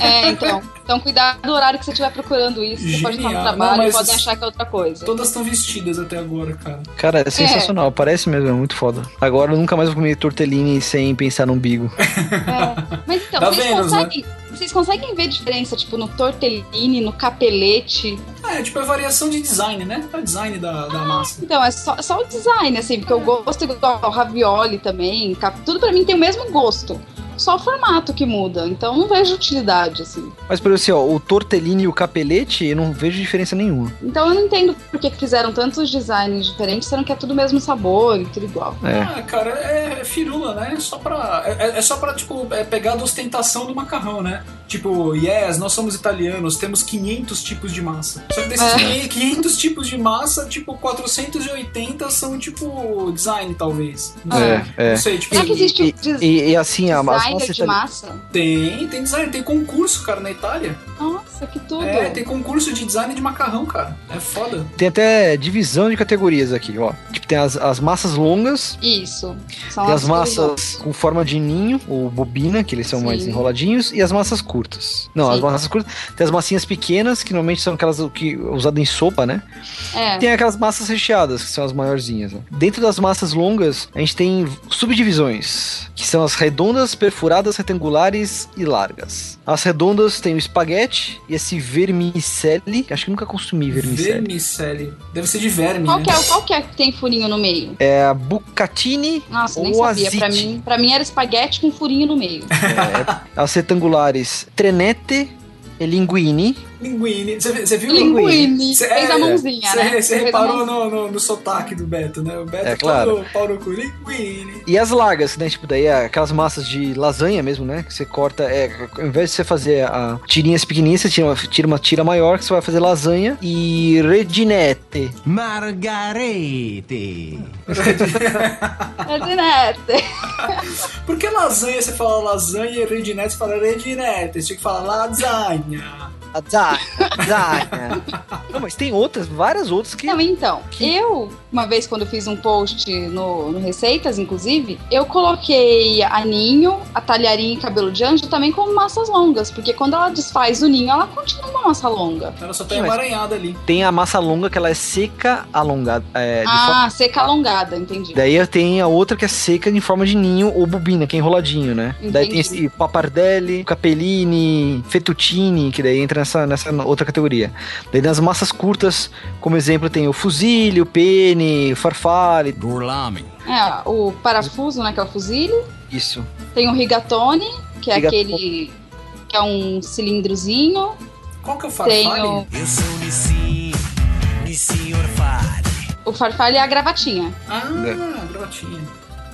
É, então. Então cuidado do horário que você estiver procurando isso. Você pode estar no trabalho e podem achar que é outra coisa. Todas estão vestidas até agora, cara. Cara, é sensacional. Parece mesmo, é muito foda. Agora eu nunca mais vou comer tortellini sem pensar no umbigo. É. Mas então, vocês, Vênus, né? conseguem, vocês conseguem ver diferença, tipo, no tortellini, no capelete? É, tipo, é variação de design, né? É o design da, da massa. Então, é só, só o design, assim, porque eu gosto igual ao ravioli também. Tudo pra mim tem o mesmo gosto. Só o formato que muda. Então não vejo utilidade, assim. Mas, por exemplo, assim, ó, o tortellini e o capelete, eu não vejo diferença nenhuma. Então eu não entendo por que fizeram tantos designs diferentes, sendo que é tudo o mesmo sabor e tudo igual. É. Ah, cara, é, é firula, né? É só pra. É, é só pra, tipo, é pegar a ostentação do macarrão, né? Tipo, yes, nós somos italianos, temos 500 tipos de massa. Só que desses É. 500 tipos de massa, tipo, 480 são, tipo, design, talvez. Não sei. É, é. Não sei, tipo, Será que existe E, des- e- e assim, a, massas de massa? tem, tem design, tem concurso, cara, na Itália. Nossa, que tudo. É, tem concurso de design de macarrão, cara. É foda. tem até divisão de categorias aqui, ó. Tipo, tem as, as massas longas, Isso. São tem as as massas com forma de ninho, ou bobina, que eles são Sim. mais enroladinhos, e as massas curtas. Não, as Sim. massas curtas. Tem as massinhas pequenas, que normalmente são aquelas que usadas em sopa, né? É. Tem aquelas massas recheadas, que são as maiorzinhas. Né? Dentro das massas longas, a gente tem subdivisões, que são as redondas, perfuradas, retangulares e largas. As redondas tem o espaguete e esse vermicelli, que acho que nunca consumi vermicelli. Vermicelli. Deve ser de verme, Qual né? que, é, qual que é que tem furinho no meio? É a bucatini Nossa, nem ou sabia. Pra mim, pra mim era espaguete com furinho no meio. É, as retangulares trenete e linguine. Linguine. Você, viu? Linguine. Cê- Fez é, a mãozinha, cê- né? Você a reparou no, no, no sotaque do Beto, né? O Beto É, claro. pau no cu. Linguine. E as largas, né? Tipo, daí é aquelas massas de lasanha mesmo, né? Que você corta. É, ao invés de você fazer a tirinhas pequenininhas, você tira uma, tira uma tira maior que você vai fazer lasanha. E redinete. Margarete. É de neta. Por que lasanha você fala lasanha e redinete você fala redinete? Você tinha que falar lasanha. Lasanha. lasanha. Não, mas tem outras, várias outras que. Não, então, eu, uma vez quando eu fiz um post no, no Receitas, inclusive, eu coloquei a ninho, a talharinha e cabelo de anjo também como massas longas, porque quando ela desfaz o ninho, ela continua uma massa longa. Ela só tá emaranhada ali. Tem a massa longa que ela é seca alongada. É, de forma- ah, seca alongada, entendi. Daí tem a outra que é seca em forma de ninho ou bobina, que é enroladinho, né? Daí tem Entendi. esse papardelli, capellini, fettuccine, que daí entra nessa, nessa outra categoria. Daí nas massas curtas, como exemplo, tem o fusilli, o pene, o farfalle, Gourlame. É, o parafuso, né, que é o fuzile. isso. Tem o rigatone, que é Rigatone. aquele que é um cilindrozinho. Qual que é o Tem farfalle? o, Eu sou Nissi, Nissi Orfale. o farfalho e a gravatinha. Ah, É. gravatinha.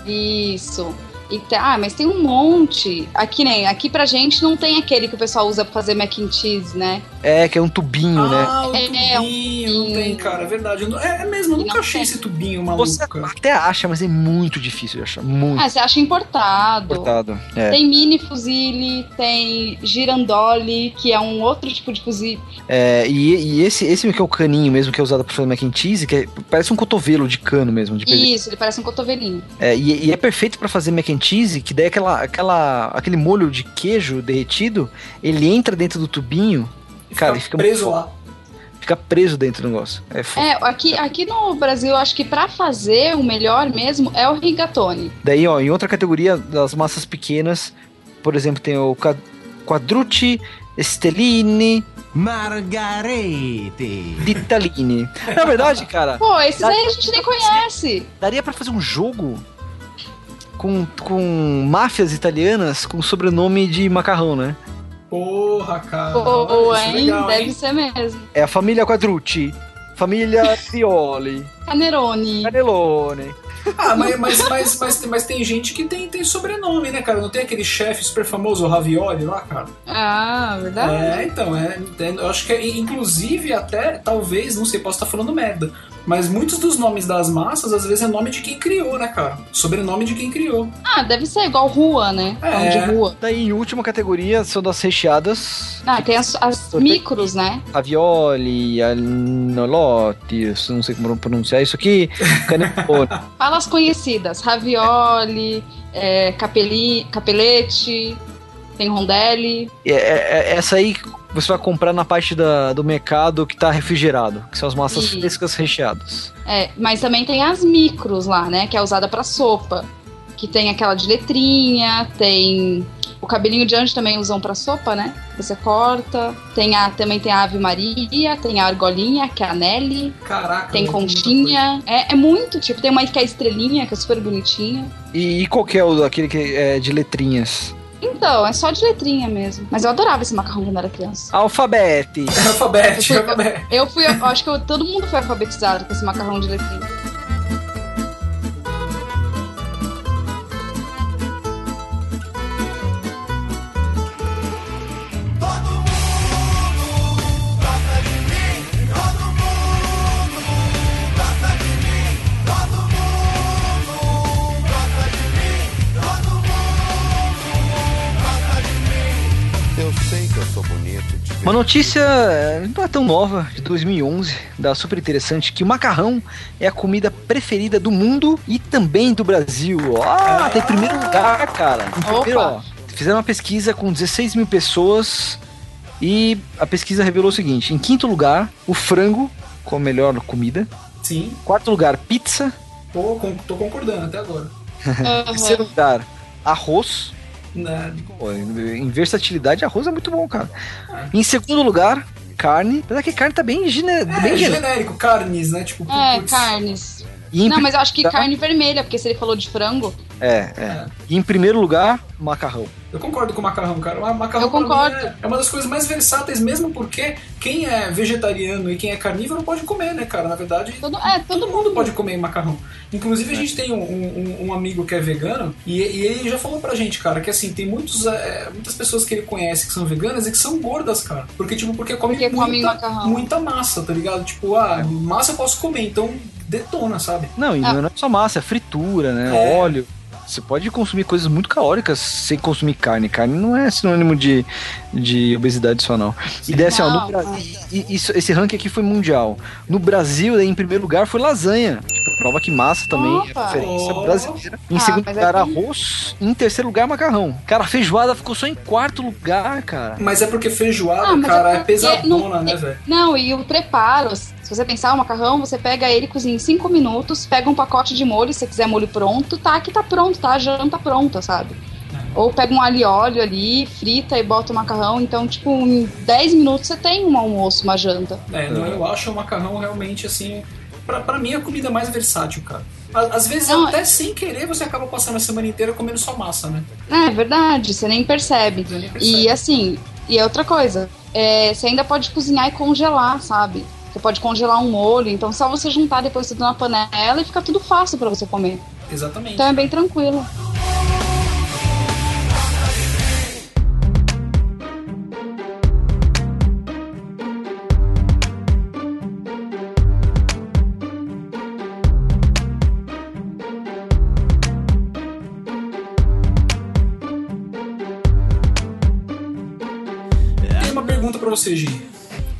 Isso. E ah, mas tem um monte. Aqui nem, aqui pra gente não tem aquele que o pessoal usa pra fazer mac and cheese, né? É, que é um tubinho, né? Ah, o É, é, um tubinho, não tem, cara, é verdade. Eu não- É, é mesmo, eu nunca não achei tem. esse tubinho maluco, Você até acha, mas é muito difícil de achar. Muito Ah, você acha importado. cortado. É. Tem mini fuzile, tem girandole, que é um outro tipo de fuzile. É, e, e esse, esse que é o caninho mesmo, que é usado pra fazer mac and cheese, que é- parece um cotovelo de cano mesmo, de. Isso, ele parece um cotovelinho. É, e, e é perfeito pra fazer mac and cheese, que daí aquela, aquela, aquele molho de queijo derretido, ele entra dentro do tubinho, cara, e fica muito preso fo- lá. fica preso dentro do negócio. É, É, aqui, aqui no Brasil, eu acho que pra fazer o melhor mesmo é o rigatone. Daí, ó, em outra categoria das massas pequenas, por exemplo, tem o quadrucci, stellini, Margarete. Vitaline. Na verdade, cara, Pô, esses aí a gente nem conhece. daria pra fazer um jogo com, com máfias italianas com sobrenome de macarrão, né? Porra, cara. Olha isso, hein? legal, Deve hein? ser mesmo. É a família Quadrucci, família Pioli, Canerone. Canelone. Ah, mas, mas, mas, mas, tem- mas tem gente que tem, tem sobrenome, né, cara? Não tem aquele chefe super famoso, o Ravioli lá, cara? Ah, verdade. É, então, é, é, eu acho que é, inclusive até, talvez, não sei, posso estar falando merda, mas muitos dos nomes das massas, às vezes, é nome de quem criou, né, cara? Sobrenome de quem criou. Ah, deve ser igual rua, né? É. Pão de rua. Daí, em última categoria, são das recheadas. Ah, tem as, as micros, né? Ravioli, anolotti, eu não sei como pronunciar isso aqui. Fala as conhecidas. Ravioli, é, capeli, capelete, tem rondelli. É, é- é- essa aí você vai comprar na parte da- do mercado que tá refrigerado, que são as massas Isso. frescas recheadas. É, mas também tem as micros lá, né? Que é usada pra sopa. Que tem aquela de letrinha, tem o cabelinho de anjo também usam pra sopa, né? Você corta. Tem a, também tem a Ave Maria, tem a argolinha, que é a Nelly, Caraca. tem conchinha. É, é muito, tipo, tem uma que é estrelinha, que é super bonitinha. E, e qual que é o aquele que é de letrinhas? Então, é só de letrinha mesmo. Mas eu adorava esse macarrão quando era criança. Alfabete. Alfabete, Eu fui- alfabete. Eu fui, eu acho que eu- todo mundo foi alfabetizado com esse macarrão de letrinha. Notícia eh, não é tão nova, de 2011, da super interessante, que o macarrão é a comida preferida do mundo e também do Brasil. Ah, tá em primeiro lugar, cara. Em primeiro, ó, fizeram uma pesquisa com 16 mil pessoas e a pesquisa revelou o seguinte: em quinto lugar, o frango, como melhor comida. Sim. Quarto lugar, pizza. Pô, com- tô concordando até agora. Terceiro lugar, arroz. Pô, em versatilidade, arroz é muito bom, cara. Em segundo lugar, carne. Apesar que carne tá bem, gene... bem É, genérico. genérico, carnes, né? Tipo, É, carnes. Em Não, mas eu acho que primeiro carne vermelha, porque se ele falou de frango. É, é. E em primeiro lugar, macarrão. Eu concordo com o macarrão, cara. O macarrão Eu concordo. é, é uma das coisas mais versáteis, mesmo porque quem é vegetariano e quem é carnívoro pode comer, né, cara? Na verdade, Todo, é, todo, mundo pode comer macarrão. Inclusive, a gente tem um, um- um amigo que é vegano e, e ele já falou pra gente, cara, que assim, tem muitos, é, muitas pessoas que ele conhece que são veganas e que são gordas, cara. Porque, tipo, porque comem Porque muita, macarrão. muita massa, tá ligado? Tipo, ah, massa eu posso comer, então detona, sabe? Não, e Ah. não é só massa, é fritura, né? É. Óleo. Você pode consumir coisas muito calóricas sem consumir carne. Carne não é sinônimo de, de obesidade só, não. E daí, assim, ó, no Bra- e- e isso- esse ranking aqui foi mundial. No Brasil, em primeiro lugar, foi lasanha. Tipo, prova que massa também é Opa. preferência Oh. brasileira. Em Ah, segundo lugar, aqui- arroz. E em terceiro lugar, macarrão. Cara, a feijoada ficou só em quarto lugar, cara. Mas é porque feijoada, Ah, cara, é é, porque pesadona, não- né, velho? Não, e o preparo, se você pensar o macarrão, você pega ele, cozinha em 5 minutos, pega um pacote de molho, se você quiser molho pronto, tá que tá pronto, tá? A janta pronta, sabe? Ou pega um alho e óleo ali, frita e bota o macarrão. Então, tipo, em 10 minutos você tem um almoço, uma janta. É, não, eu acho o macarrão realmente assim. Pra, pra mim, é a comida mais versátil, cara. Às vezes, Não, até sem querer, você acaba passando a semana inteira comendo só massa, né? É verdade, você nem percebe. Você nem percebe. E assim, e é outra coisa, é, você ainda pode cozinhar e congelar, sabe? Você pode congelar um molho, então só você juntar depois tudo na panela e fica tudo fácil pra você comer. Exatamente. Então é bem tranquilo. Tem uma pergunta pra você, Gi.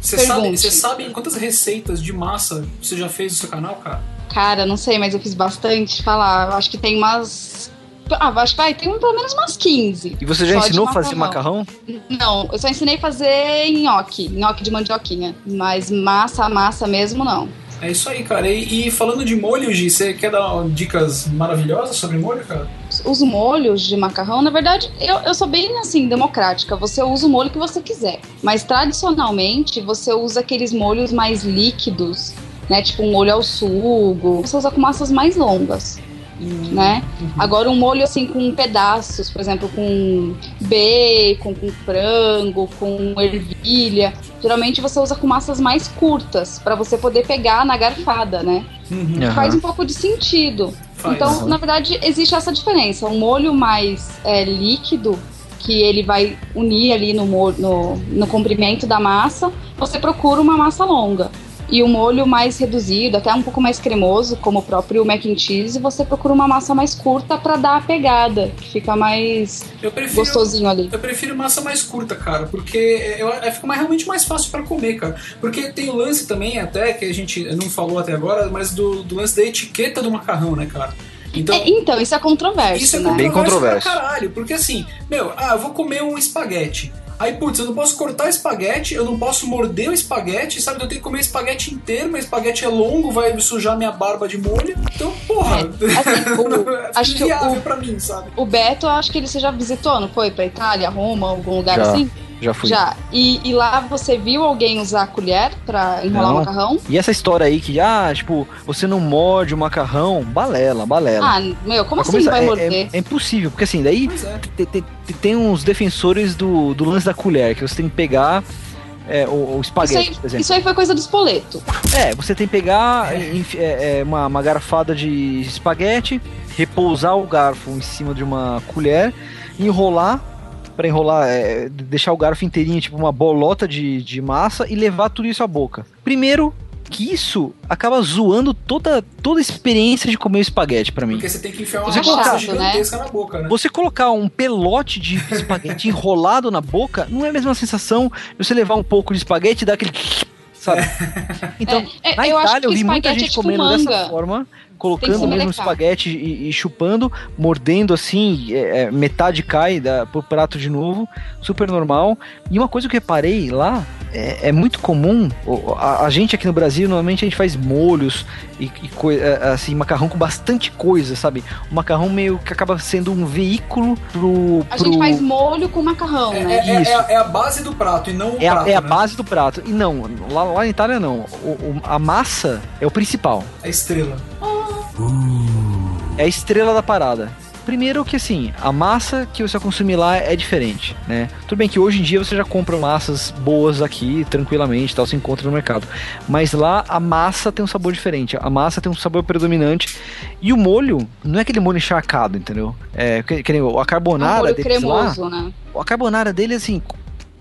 Você sabe, você sabe quantas receitas de massa você já fez no seu canal, cara? Cara, não sei, mas eu fiz bastante falar. Eu acho que tem umas. Ah, acho que vai, tem um- pelo menos umas 15. E você já ensinou a fazer macarrão? Não, eu só ensinei a fazer nhoque, nhoque de mandioquinha. Mas massa, massa mesmo não. É isso aí, cara. E, e falando de molho, Gi, você quer dar dicas maravilhosas sobre molho, cara? Os molhos de macarrão, na verdade, eu, eu sou bem assim, democrática. Você usa o molho que você quiser. Mas tradicionalmente, você usa aqueles molhos mais líquidos, né? Tipo um molho ao sugo. Você usa com massas mais longas. Né? Agora um molho assim com pedaços, por exemplo, com bacon, com frango, com ervilha. Geralmente você usa com massas mais curtas para você poder pegar na garfada, né? Aham. Faz um pouco de sentido. Então, na verdade, existe essa diferença. Um molho mais é, líquido, que ele vai unir ali no, no, no comprimento da massa, você procura uma massa longa. E o molho mais reduzido, até um pouco mais cremoso, como o próprio mac and cheese, você procura uma massa mais curta para dar a pegada, que fica mais Eu prefiro. gostosinho ali. Eu prefiro massa mais curta, cara, porque eu, eu, fica mais, realmente mais fácil pra comer, cara. Porque tem o lance também, até, que a gente não falou até agora, mas do, do lance da etiqueta do macarrão, né, cara? Então, É, então, isso é controverso, isso é né? Bem controverso pra caralho, porque assim, meu, ah, eu vou comer um espaguete. Aí, putz, eu não posso cortar espaguete, eu não posso morder o espaguete, sabe? Eu tenho que comer espaguete inteiro, mas espaguete é longo, vai sujar minha barba de molho. Então, porra, assim, o- é acho que o- pra mim, sabe? O Beto, eu acho que ele você já visitou, não foi? Pra Itália, Roma, algum lugar Já. assim? Já fui. Já. E, e lá você viu alguém usar a colher pra enrolar Não. o macarrão? E essa história aí que, ah, tipo, você não morde o macarrão, balela, balela. Ah, meu, como Pra assim começar, vai é- morder? É, é impossível, porque assim, daí é. te- te- te- tem uns defensores do, do lance da colher, que você tem que pegar é, o, o Isso espaguete, aí, por exemplo. isso aí foi coisa dos poleto. É, você tem que pegar é, é, uma, uma garfada de espaguete, repousar o garfo em cima de uma colher, enrolar, pra enrolar, é, deixar o garfo inteirinho, tipo uma bolota de, de massa, e levar tudo isso à boca. Primeiro, que isso acaba zoando toda, toda a experiência de comer o espaguete pra mim. Porque você tem que enfiar uma Você colocar- gigantesca na boca, né? Você colocar um pelote de espaguete enrolado na boca não é a mesma sensação de você levar um pouco de espaguete e dar aquele. Sabe? Então, É, é, na eu acho Itália eu que vi muita é gente tipo comendo manga. dessa forma, colocando mesmo espaguete e, e chupando, mordendo assim, é, é, metade cai da, pro prato de novo, super normal. E uma coisa que eu reparei lá, é, é muito comum, a, a gente aqui no Brasil, normalmente a gente faz molhos e, e coi- é, assim, macarrão com bastante coisa, sabe? O macarrão meio que acaba sendo um veículo pro... A pro... gente faz molho com macarrão, É, né? é- é- Isso. é a- é a base do prato e não o É a, prato, é a né? base do prato. E não, lá, lá na Itália não. O- o- a massa é o principal. A estrela. É a estrela da parada. Primeiro que assim, a massa que você vai consumir lá é diferente, né? Tudo bem que hoje em dia você já compra massas boas aqui, tranquilamente, tal, se encontra no mercado. Mas lá a massa tem um sabor diferente, a massa tem um sabor predominante. E o molho, não é aquele molho encharcado, entendeu? É, que, que a Um carbonara molho deles lá, cremoso, né? a carbonara dele, assim,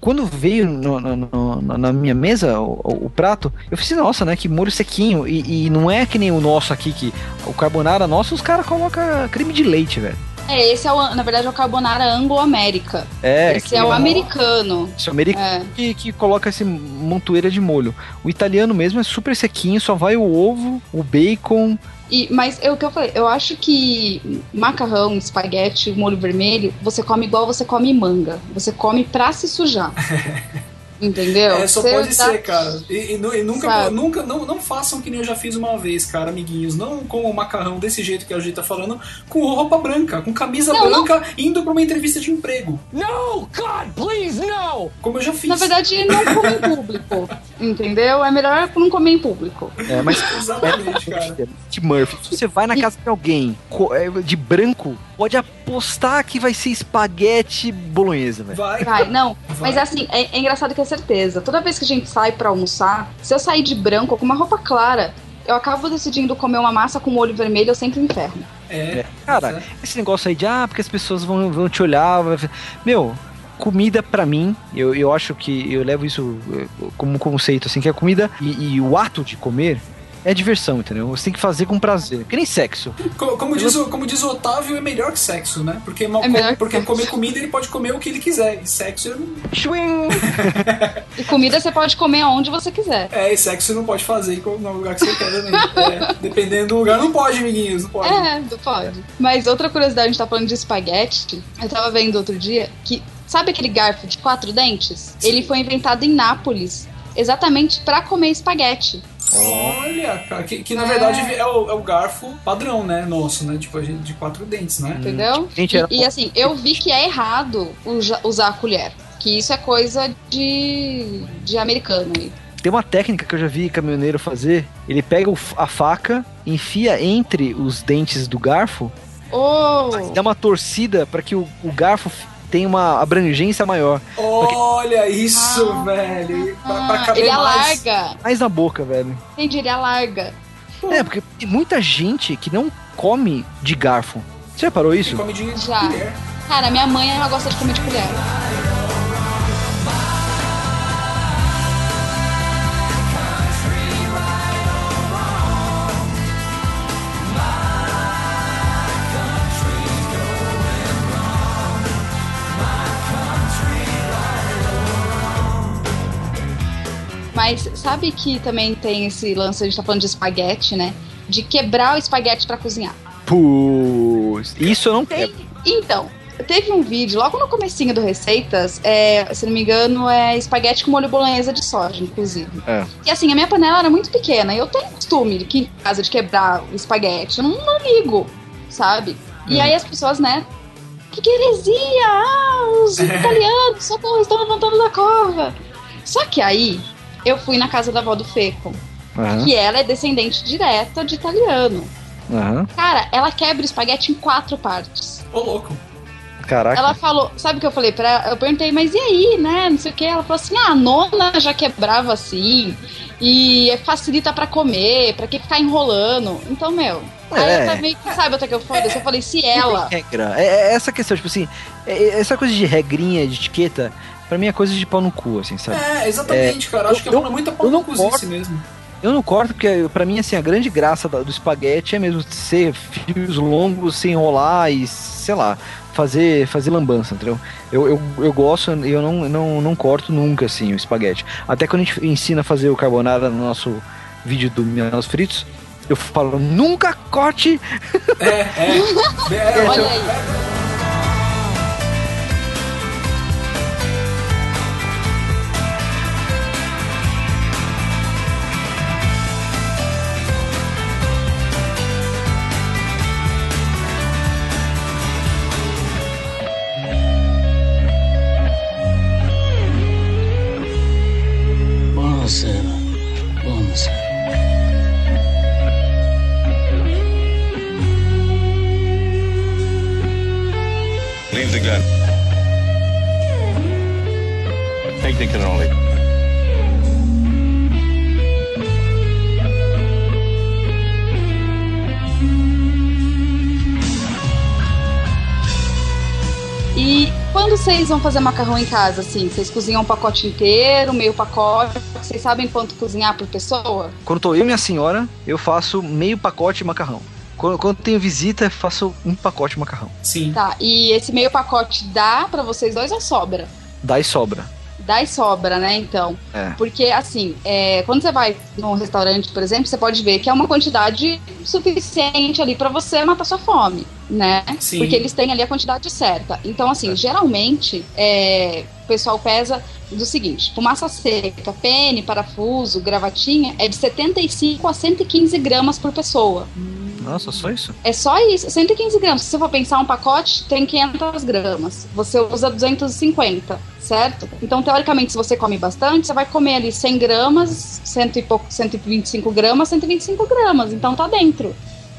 quando veio no- no- no- na- minha mesa o, o- o prato, eu falei assim, nossa, né, que molho sequinho. E, e não é que nem o nosso aqui, que o carbonara nosso, os caras colocam creme de leite, velho. É, esse é o, na verdade, é o carbonara anglo-américa. É, esse é o legal. americano. esse americano É. que, que coloca esse montoeira de molho. O italiano mesmo é super sequinho, só vai o ovo, o bacon. E, mas é o que eu falei, eu acho que macarrão, espaguete, molho vermelho, você come igual você come manga. Você come pra se sujar. Entendeu? É, só Você pode dá- ser, cara. E, e e nunca, Sabe? nunca não, não façam que nem eu já fiz uma vez, cara, amiguinhos. Não com o macarrão desse jeito que a gente tá falando, com roupa branca, com camisa Não, não. branca, indo pra uma entrevista de emprego. No! God, please, no! Como eu já fiz. Na verdade, não come em público. Entendeu? É melhor não comer em público. É, mas Exatamente, cara. de Murphy, se você vai na casa de alguém é, de branco, pode apostar que vai ser espaguete bolonhesa, velho. Vai. Vai, não. Vai. Mas assim, é, é engraçado que é certeza. Toda vez que a gente sai pra almoçar, se eu sair de branco com uma roupa clara, eu acabo decidindo comer uma massa com molho vermelho, eu sempre me ferro. É. Cara, esse negócio aí de, ah, porque as pessoas vão, vão te olhar. Meu, comida pra mim, eu, eu acho que eu levo isso eh, como conceito, assim, que a comida e, e o ato de comer é diversão, entendeu? Você tem que fazer com prazer. Que nem sexo. Co- Como diz, o, como diz o Otávio, é melhor que sexo, né? Porque, mal- É melhor que porque sexo. comer comida ele pode comer o que ele quiser. E sexo ele não. E comida você pode comer aonde você quiser. É, e sexo você não pode fazer no lugar que você quer também. É, dependendo do lugar, não pode, amiguinhos, não pode. É, não pode. Mas outra curiosidade, a gente tá falando de espaguete. Eu tava vendo outro dia que. Sabe aquele garfo de quatro dentes? Ele foi inventado em Nápoles exatamente pra comer espaguete. Olha, cara, que, que na verdade é o, é o garfo padrão, né? Nosso, né? Tipo, a gente de quatro dentes, né? Entendeu? Gente, E- era- e, assim, eu vi que é errado usar a colher. Que isso é coisa de, de americano aí. Tem uma técnica que eu já vi caminhoneiro fazer. Ele pega a faca, enfia entre os dentes do garfo, Oh, dá uma torcida para que o, o garfo tenha uma abrangência maior. Olha isso, velho. Pra, pra caber ele mais. alarga. Mais na boca, velho. Entendi, ele alarga. É, porque tem muita gente que não come de garfo. Você reparou isso? come de Já. colher. Cara, minha mãe ela gosta de comer de colher. Sabe que também tem esse lance, a gente tá falando de espaguete, né? De quebrar o espaguete pra cozinhar. Putz, isso eu não quero. Então, teve um vídeo logo no comecinho do Receitas, é, se não me engano, é espaguete com molho bolonhesa de soja, inclusive. É. E assim, a minha panela era muito pequena, e eu tenho costume aqui em casa de quebrar o espaguete, eu não, não ligo, sabe? E aí as pessoas, né, que que heresia! Ah, os italianos, socorro, estão levantando da cova. Só que aí, eu fui na casa da avó do Feco, Aham, que ela é descendente direta de italiano. aham. Cara, ela quebra o espaguete em quatro partes. Ô, louco. Caraca. Ela falou, sabe o que eu falei pra ela? Eu perguntei, mas e aí, né? Não sei o que. Ela falou assim: ah, a nona já quebrava assim. E facilita pra comer, pra que ficar enrolando. Então, meu. Aí É. eu também, sabe até que eu falei? Eu falei, se ela. regra. É, é essa questão, tipo assim, é- é essa coisa de regrinha, de etiqueta, pra mim é coisa de pau no cu, assim, sabe? É, exatamente, cara. Acho que é eu- uma muita eu não cozice corto. mesmo. Eu não corto porque pra mim, assim, a grande graça do espaguete é mesmo ser fios longos, sem enrolar e, sei lá, fazer, fazer lambança, entendeu? Eu, eu, eu gosto e eu não, não, não corto nunca, assim, o espaguete. Até quando a gente ensina a fazer o carbonara no nosso vídeo do Mianos Fritos, eu falo, nunca corte É, é. é Olha aí. Vocês vão fazer macarrão em casa, assim, vocês cozinham um pacote inteiro, meio pacote? Vocês sabem quanto cozinhar por pessoa? Quando tô eu e minha senhora, eu faço meio pacote de macarrão. Quando, quando tenho visita, eu faço um pacote de macarrão. Sim. Tá, e esse meio pacote dá pra vocês dois ou sobra? Daí sobra. Dá e sobra, né, então? É. Porque, assim, é, quando você vai num restaurante, por exemplo, você pode ver que é uma quantidade suficiente ali pra você matar sua fome, né? Sim. Porque eles têm ali a quantidade certa. Então, assim, geralmente, é, o pessoal pesa do seguinte: massa seca, pene, parafuso, gravatinha, é de 75 a 115 gramas por pessoa. Nossa, só isso? É só isso, 115 gramas. Se você for pensar, um pacote tem 500 gramas. Você usa 250, certo? Então, teoricamente, se você come bastante, você vai comer ali 100 gramas, 100 e pouco, 125 gramas, 125 gramas. Então, tá dentro.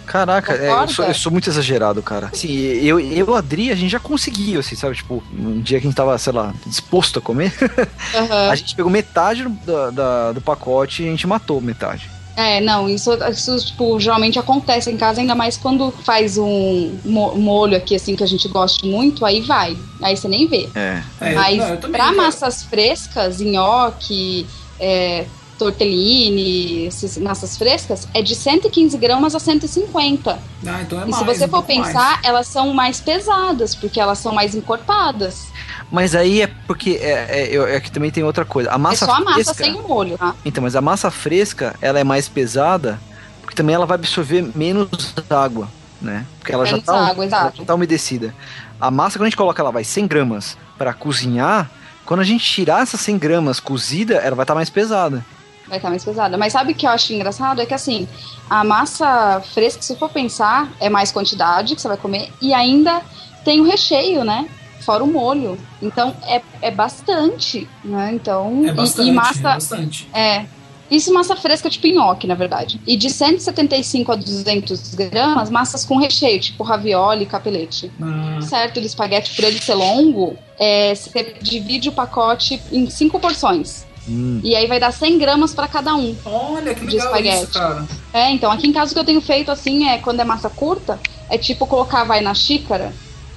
Caraca, é, eu, sou, eu sou muito exagerado, cara. Assim, eu, eu e o Adri, a gente já conseguiu, assim, sabe? Tipo, um dia que a gente tava, sei lá, disposto a comer, Aham. a gente pegou metade do, da- do pacote e a gente matou metade. É, não, isso, isso, tipo, geralmente acontece em casa, ainda mais quando faz um mo- molho aqui, assim, que a gente gosta muito, aí vai. Aí você nem vê. É. É, Mas não, eu também, pra massas frescas, nhoque, é, tortellini, essas massas frescas, é de 115 gramas a 150. Ah, então é e mais, se você um for pouco mais. pensar, elas são mais pesadas, porque elas são mais encorpadas. Mas aí é porque é, é, eu- é que também tem outra coisa. A massa é só a massa fresca. sem o molho, tá? Então, mas a massa fresca, ela é mais pesada, porque também ela vai absorver menos água, né? Porque ela já Menos tá, água, ela já tá umedecida. A massa, quando a gente coloca ela vai 100 gramas para cozinhar, quando a gente tirar essas 100 gramas cozida, ela vai estar mais pesada. Vai estar mais pesada. Mas sabe o que eu acho engraçado? É que assim, a massa fresca, se for pensar, é mais quantidade que você vai comer e ainda tem o recheio, né? Fora o molho. Então é, é bastante, né? Então. É e- bastante, e, massa. é bastante. É. Isso massa fresca tipo nhoque, na verdade. E de 175 a 200 gramas, massas com recheio, tipo ravioli e capelete. Ah, Certo, do espaguete, por ele ser longo, é, você divide o pacote em cinco porções. Hum. E aí vai dar 100 gramas pra cada um. olha que De legal espaguete. isso, cara. É, então, aqui em casa o que eu tenho feito assim é quando é massa curta, é tipo colocar vai na xícara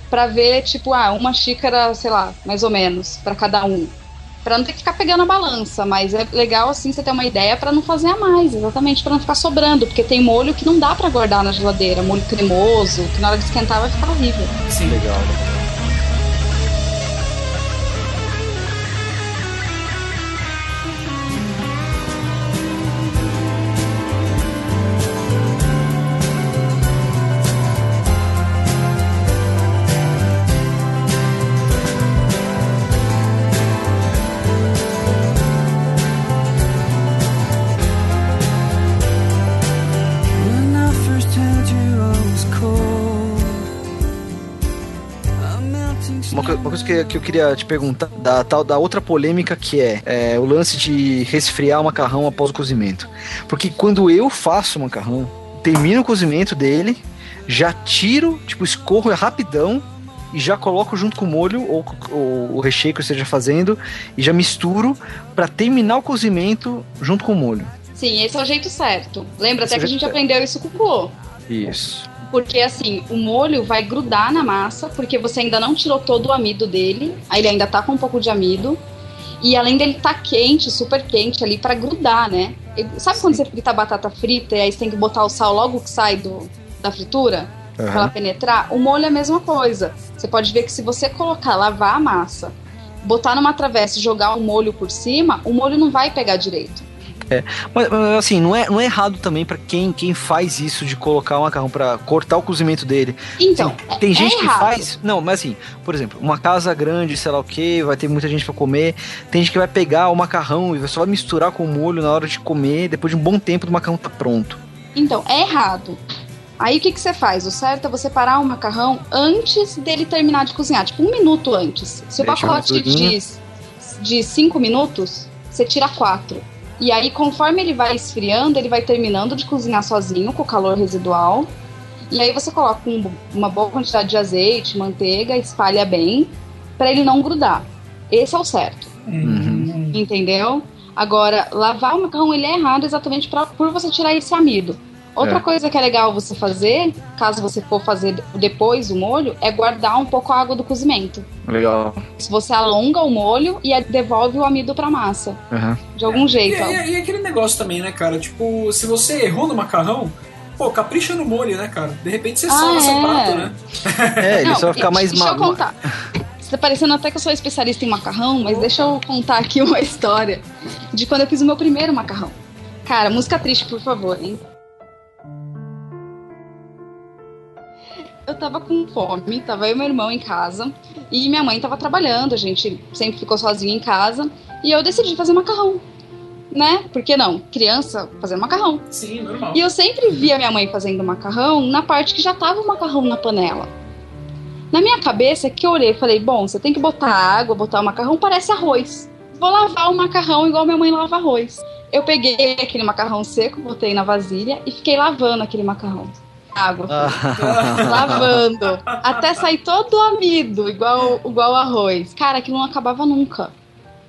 pra ver, tipo, ah, uma xícara, sei lá, mais ou menos, pra cada um. Pra não ter que ficar pegando a balança, mas é legal assim você ter uma ideia pra não fazer a mais, exatamente, pra não ficar sobrando, porque tem molho que não dá pra guardar na geladeira, molho cremoso, que na hora de esquentar vai ficar horrível. Sim. Legal. Que, que eu queria te perguntar, da tal da outra polêmica que é, é, o lance de resfriar o macarrão após o cozimento. Porque quando eu faço o macarrão, termino o cozimento dele, já tiro, tipo, escorro rapidão e já coloco junto com o molho ou, ou o recheio que eu esteja fazendo e já misturo pra terminar o cozimento junto com o molho. Sim, esse é o jeito certo. Lembra Esse é até o que a gente aprendeu isso com o Clô. Isso. Porque assim, o molho vai grudar na massa, porque você ainda não tirou todo o amido dele, aí ele ainda tá com um pouco de amido. E além dele tá quente, super quente ali pra grudar, né? Sabe quando você frita a batata frita e aí você tem que botar o sal logo que sai do, da fritura? Pra ela penetrar? O molho é a mesma coisa. Você pode ver que se você colocar, lavar a massa, botar numa travessa e jogar o molho por cima, o molho não vai pegar direito. Mas, mas, assim, não é, não é errado também pra quem, quem faz isso de colocar o macarrão pra cortar o cozimento dele. Então, Sim, tem é gente que errado. faz. Não, mas assim, por exemplo, uma casa grande, sei lá o que, vai ter muita gente pra comer. Tem gente que vai pegar o macarrão e só vai misturar com o molho na hora de comer. Depois de um bom tempo, o macarrão tá pronto. Então, é errado. Aí o que, que você faz? O certo é você parar o macarrão antes dele terminar de cozinhar, tipo um minuto antes. Se o pacote misturinha. de, de cinco minutos, você tira quatro. E aí, conforme ele vai esfriando, ele vai terminando de cozinhar sozinho com o calor residual. E aí você coloca um- uma boa quantidade de azeite, manteiga, espalha bem, para ele não grudar. Esse é o certo. Hum, Entendeu? Agora, lavar o macarrão ele é errado exatamente pra, por você tirar esse amido. Outra É. coisa que é legal você fazer, caso você for fazer depois o molho, é guardar um pouco a água do cozimento. Legal. Se você alonga o molho e devolve o amido pra massa. Aham. De algum E, jeito. ó. e- e aquele negócio também, né, cara? Tipo, se você errou no macarrão, pô, capricha no molho, né, cara? De repente você Ah, salva seu é. prato, né? É, ele Não, só vai ficar mais Deixa eu contar. Você tá parecendo até que eu sou especialista em macarrão, mas deixa eu contar aqui uma história de quando eu fiz o meu primeiro macarrão. Cara, música triste, por favor, hein? Eu tava com fome, tava eu e meu irmão em casa, e minha mãe tava trabalhando, a gente sempre ficou sozinha em casa, e eu decidi fazer macarrão. Né? Por que não? Criança fazendo macarrão. Sim, normal. E eu sempre via minha mãe fazendo macarrão na parte que já tava o macarrão na panela. Na minha cabeça, que eu olhei e falei: bom, você tem que botar água, botar o macarrão, parece arroz. Vou lavar o macarrão igual minha mãe lava arroz. Eu peguei aquele macarrão seco, botei na vasilha e fiquei lavando aquele macarrão. Água. lavando. Até sair todo o amido, igual, igual arroz. Cara, aquilo não acabava nunca.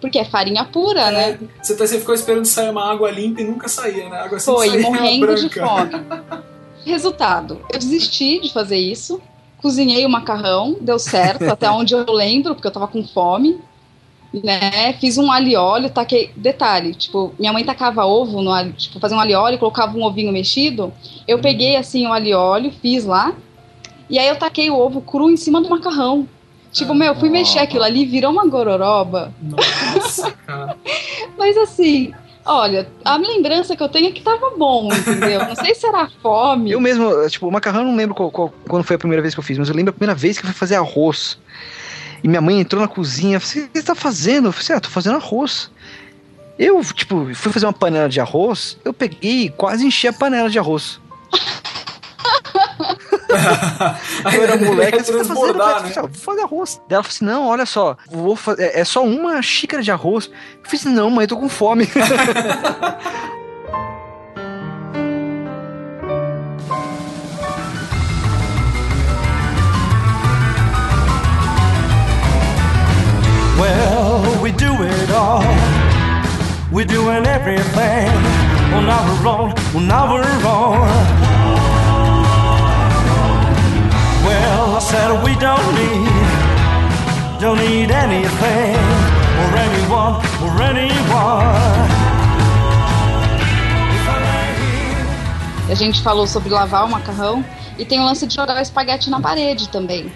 Porque é farinha pura, né? É, você, tá- você ficou esperando sair uma água limpa e nunca saía, né? A água Foi, saía morrendo de branca. fome. Resultado, eu desisti de fazer isso. Cozinhei o macarrão, deu certo, até onde eu lembro, porque eu tava com fome. Né? Fiz um alho óleo, taquei. Detalhe, tipo, minha mãe tacava ovo no alho, tipo, fazia um alho óleo, colocava um ovinho mexido. Eu peguei assim o alho óleo, fiz lá. E aí eu taquei o ovo cru em cima do macarrão. Tipo, meu, fui mexer aquilo ali, virou uma gororoba. Nossa. Mas assim, olha, a lembrança que eu tenho é que tava bom, entendeu? Não sei se era fome. Eu mesmo, tipo, o macarrão eu não lembro qual- qual- quando foi a primeira vez que eu fiz, mas eu lembro a primeira vez que eu fui fazer arroz. E minha mãe entrou na cozinha, falou, o que você tá fazendo? Eu falei, ah, tô fazendo arroz. Eu, tipo, fui fazer uma panela de arroz, eu peguei e quase enchi a panela de arroz. eu era moleque, você tá fazendo? Eu falei, "Ah, vou fazer arroz. Daí ela falou assim: não, olha só, vou fa- é, é só uma xícara de arroz. Eu fiz, não, mãe, eu tô com fome. Well, we do it all. We're doing everything. Well, now we're wrong. Well, now we're wrong. Well, I said we don't need, don't need anything or anyone or anyone. A gente falou sobre lavar o macarrão e tem o lance de jogar o espaguete na parede também.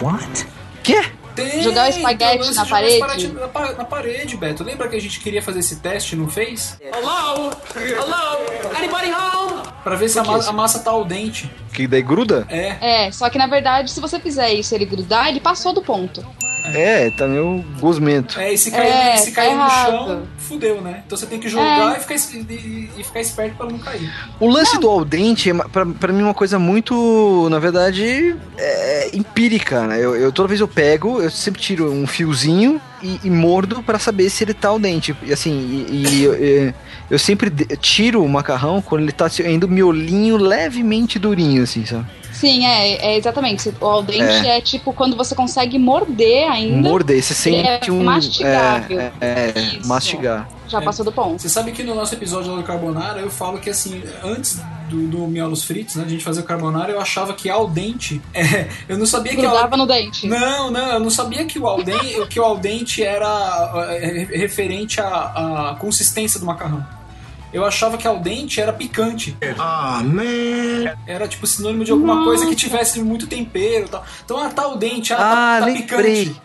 What? Quê? Tem, Jogar o tem espaguete lance na de jogar parede? espaguete Na, pa- na parede, Beto. Lembra que a gente queria fazer esse teste, não fez? Hello? Hello? Anybody home? Pra ver se a, ma- a massa tá al dente. Que daí gruda? É. É, só que na verdade, se você fizer isso e ele grudar, ele passou do ponto. É, tá meio gosmento. É, e se cair, É, se tá cair no errado. chão, fudeu, né? Então você tem que jogar É. e, ficar, e, e ficar esperto pra não cair. O lance do al dente, é, pra, pra mim, é uma coisa muito, na verdade, é, empírica, né? Eu, eu- toda vez eu pego, eu sempre tiro um fiozinho e, e mordo pra saber se ele tá al dente. E assim, e, e eu, eu- eu sempre tiro o macarrão quando ele tá assim, ainda o miolinho levemente durinho, assim, sabe? Sim, é, é exatamente. O al dente é. tipo quando você consegue morder ainda. Morder, você sente é um... mastigável. É, é, Isso. mastigar. Já passou do ponto. Você sabe que no nosso episódio lá do Carbonara, eu falo que assim, antes do, do Miolos Fritos, né, de a gente fazer o Carbonara, eu achava que al dente. É, eu não sabia que al... Grudava no dente. Não, não, eu não sabia que o al dente, que o al dente era é, referente à, à consistência do macarrão. Eu achava que al dente era picante. Ah, man. Era tipo sinônimo de alguma coisa que tivesse muito tempero e tal. Então, ah, tá al dente, ah, Ah, tá, tá lembrei. picante.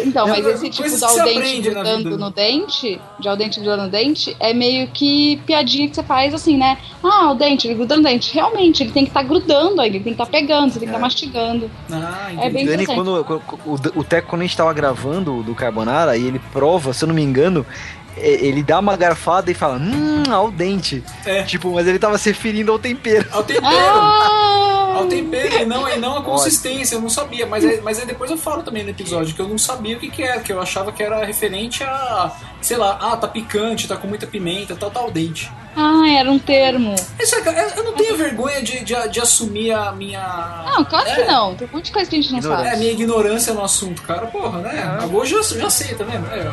Então, É mas esse tipo de al dente grudando no dente, de al dente grudando no dente, é meio que piadinha que você faz assim, né? Ah, o dente, ele gruda no dente. Realmente, ele tem que estar grudando aí, ele tem que estar pegando, você tem que estar mastigando. Ah, É bem Dani, quando, quando- o, o Teco, quando a gente tava gravando o do Carbonara, e ele prova, se eu não me engano, é, ele dá uma garfada e fala, hum, ao dente. É. Tipo, mas ele tava se referindo ao tempero. Ao tempero. Ah! Ao tempero e não, e não a consistência, eu não sabia. Mas, aí- mas aí depois eu falo também no episódio que eu não sabia o que, que era, que eu achava que era referente a, sei lá, ah, tá picante, tá com muita pimenta, tal, tal, dente. Ah, era um termo. Isso é, eu não tenho vergonha de, de, de assumir a minha. Não, claro que É. não. Tem um monte de coisa que a gente não É, sabe. a minha ignorância no assunto, cara, porra, né? Agora eu já, já sei, tá vendo? É,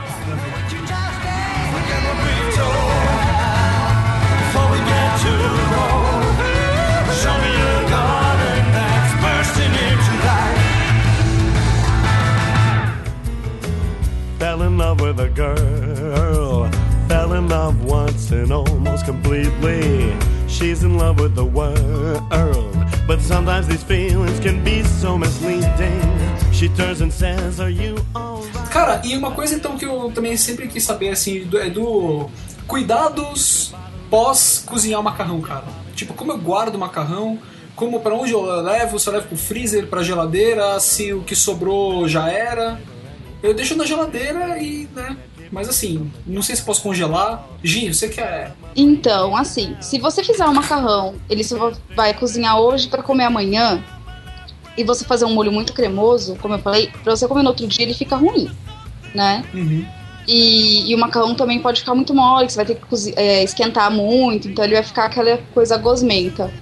Fell in love with a girl. Fell in love once and almost completely. She's in love with the world. But sometimes these feelings can be so misleading. She turns and says, Are you alright? Cara, e uma coisa então que eu também sempre quis saber, assim, do- é do cuidados pós cozinhar o macarrão, cara. Tipo, como eu guardo o macarrão, como para onde eu levo, se eu levo pro freezer, pra geladeira, se o que sobrou já era. Eu deixo na geladeira e, né, mas assim, não sei se posso congelar. Gi, você que é Então, assim, se você fizer um macarrão, ele só vai cozinhar hoje pra comer amanhã, e você fazer um molho muito cremoso, como eu falei, pra você comer no outro dia ele fica ruim, né? E, e o macarrão também pode ficar muito mole, você vai ter que é, esquentar muito, então ele vai ficar aquela coisa gosmenta.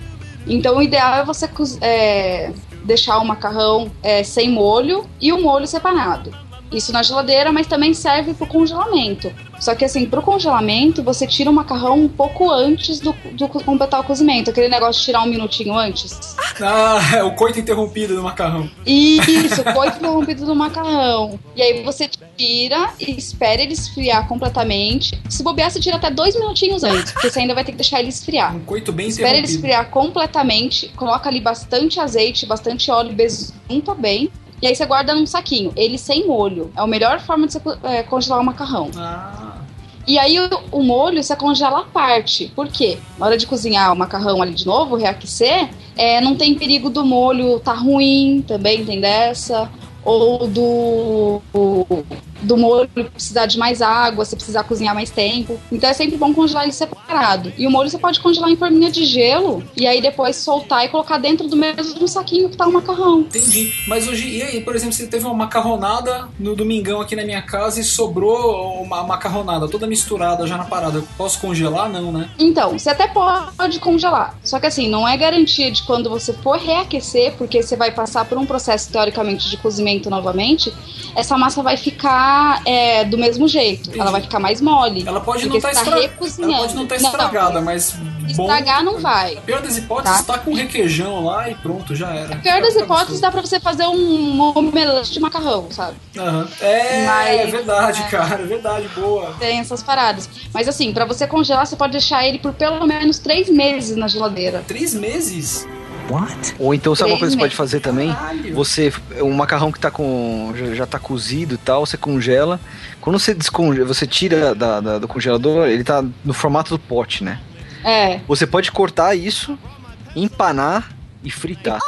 Então o ideal é você é, deixar o macarrão é, sem molho e o molho separado. Isso na geladeira, mas também serve pro congelamento. Só que assim, pro congelamento, você tira o macarrão um pouco antes do, do completar o cozimento. Aquele negócio de tirar um minutinho antes. Ah, é o coito interrompido do macarrão. Isso, coito interrompido do macarrão. E aí você tira e espera ele esfriar completamente. Se bobear, você tira até dois minutinhos antes, porque você ainda vai ter que deixar ele esfriar. Um coito bem Espera ele esfriar completamente, coloca ali bastante azeite, bastante óleo, besunta bem. E aí você guarda num saquinho, ele sem molho. É a melhor forma de você é, congelar o macarrão. Ah, E aí o, o molho você congela à parte. Por quê? Na hora de cozinhar o macarrão ali de novo, reaquecer, é, não tem perigo do molho tá ruim também, tem dessa. Ou do, do molho precisar de mais água, se precisar cozinhar mais tempo. Então é sempre bom congelar ele separado. E o molho você pode congelar em forminha de gelo e aí depois soltar e colocar dentro do mesmo saquinho que tá o macarrão. Entendi. Mas hoje, e aí, por exemplo, você teve uma macarronada no domingão aqui na minha casa e sobrou uma macarronada toda misturada já na parada. Posso congelar? Não, né? Então, você até pode congelar. Só que assim, não é garantia de quando você for reaquecer, porque você vai passar por um processo teoricamente de cozimento novamente, essa massa vai ficar é, do mesmo jeito. Ela vai ficar mais mole. Ela pode não estar tá estra... recozinhando. Ela pode não estar estragada, mas bom. Estragar não vai. Pior das hipóteses, Tá. tá com requeijão lá e pronto, já era. Pior das hipóteses, dá pra você fazer um omelete de macarrão, sabe? Aham. É, Mas- é verdade, é. cara, é verdade, boa. Tem essas paradas. Mas assim, pra você congelar, você pode deixar ele por pelo menos três meses na geladeira. Três meses? Ou então, sabe uma Três coisa que você pode meses. fazer também? Caralho. Você, um macarrão que tá com, já, já tá cozido e tal, você congela. Quando você descongela, você tira da- da- do congelador, ele tá no formato do pote, né? É. Você pode cortar isso, empanar e fritar.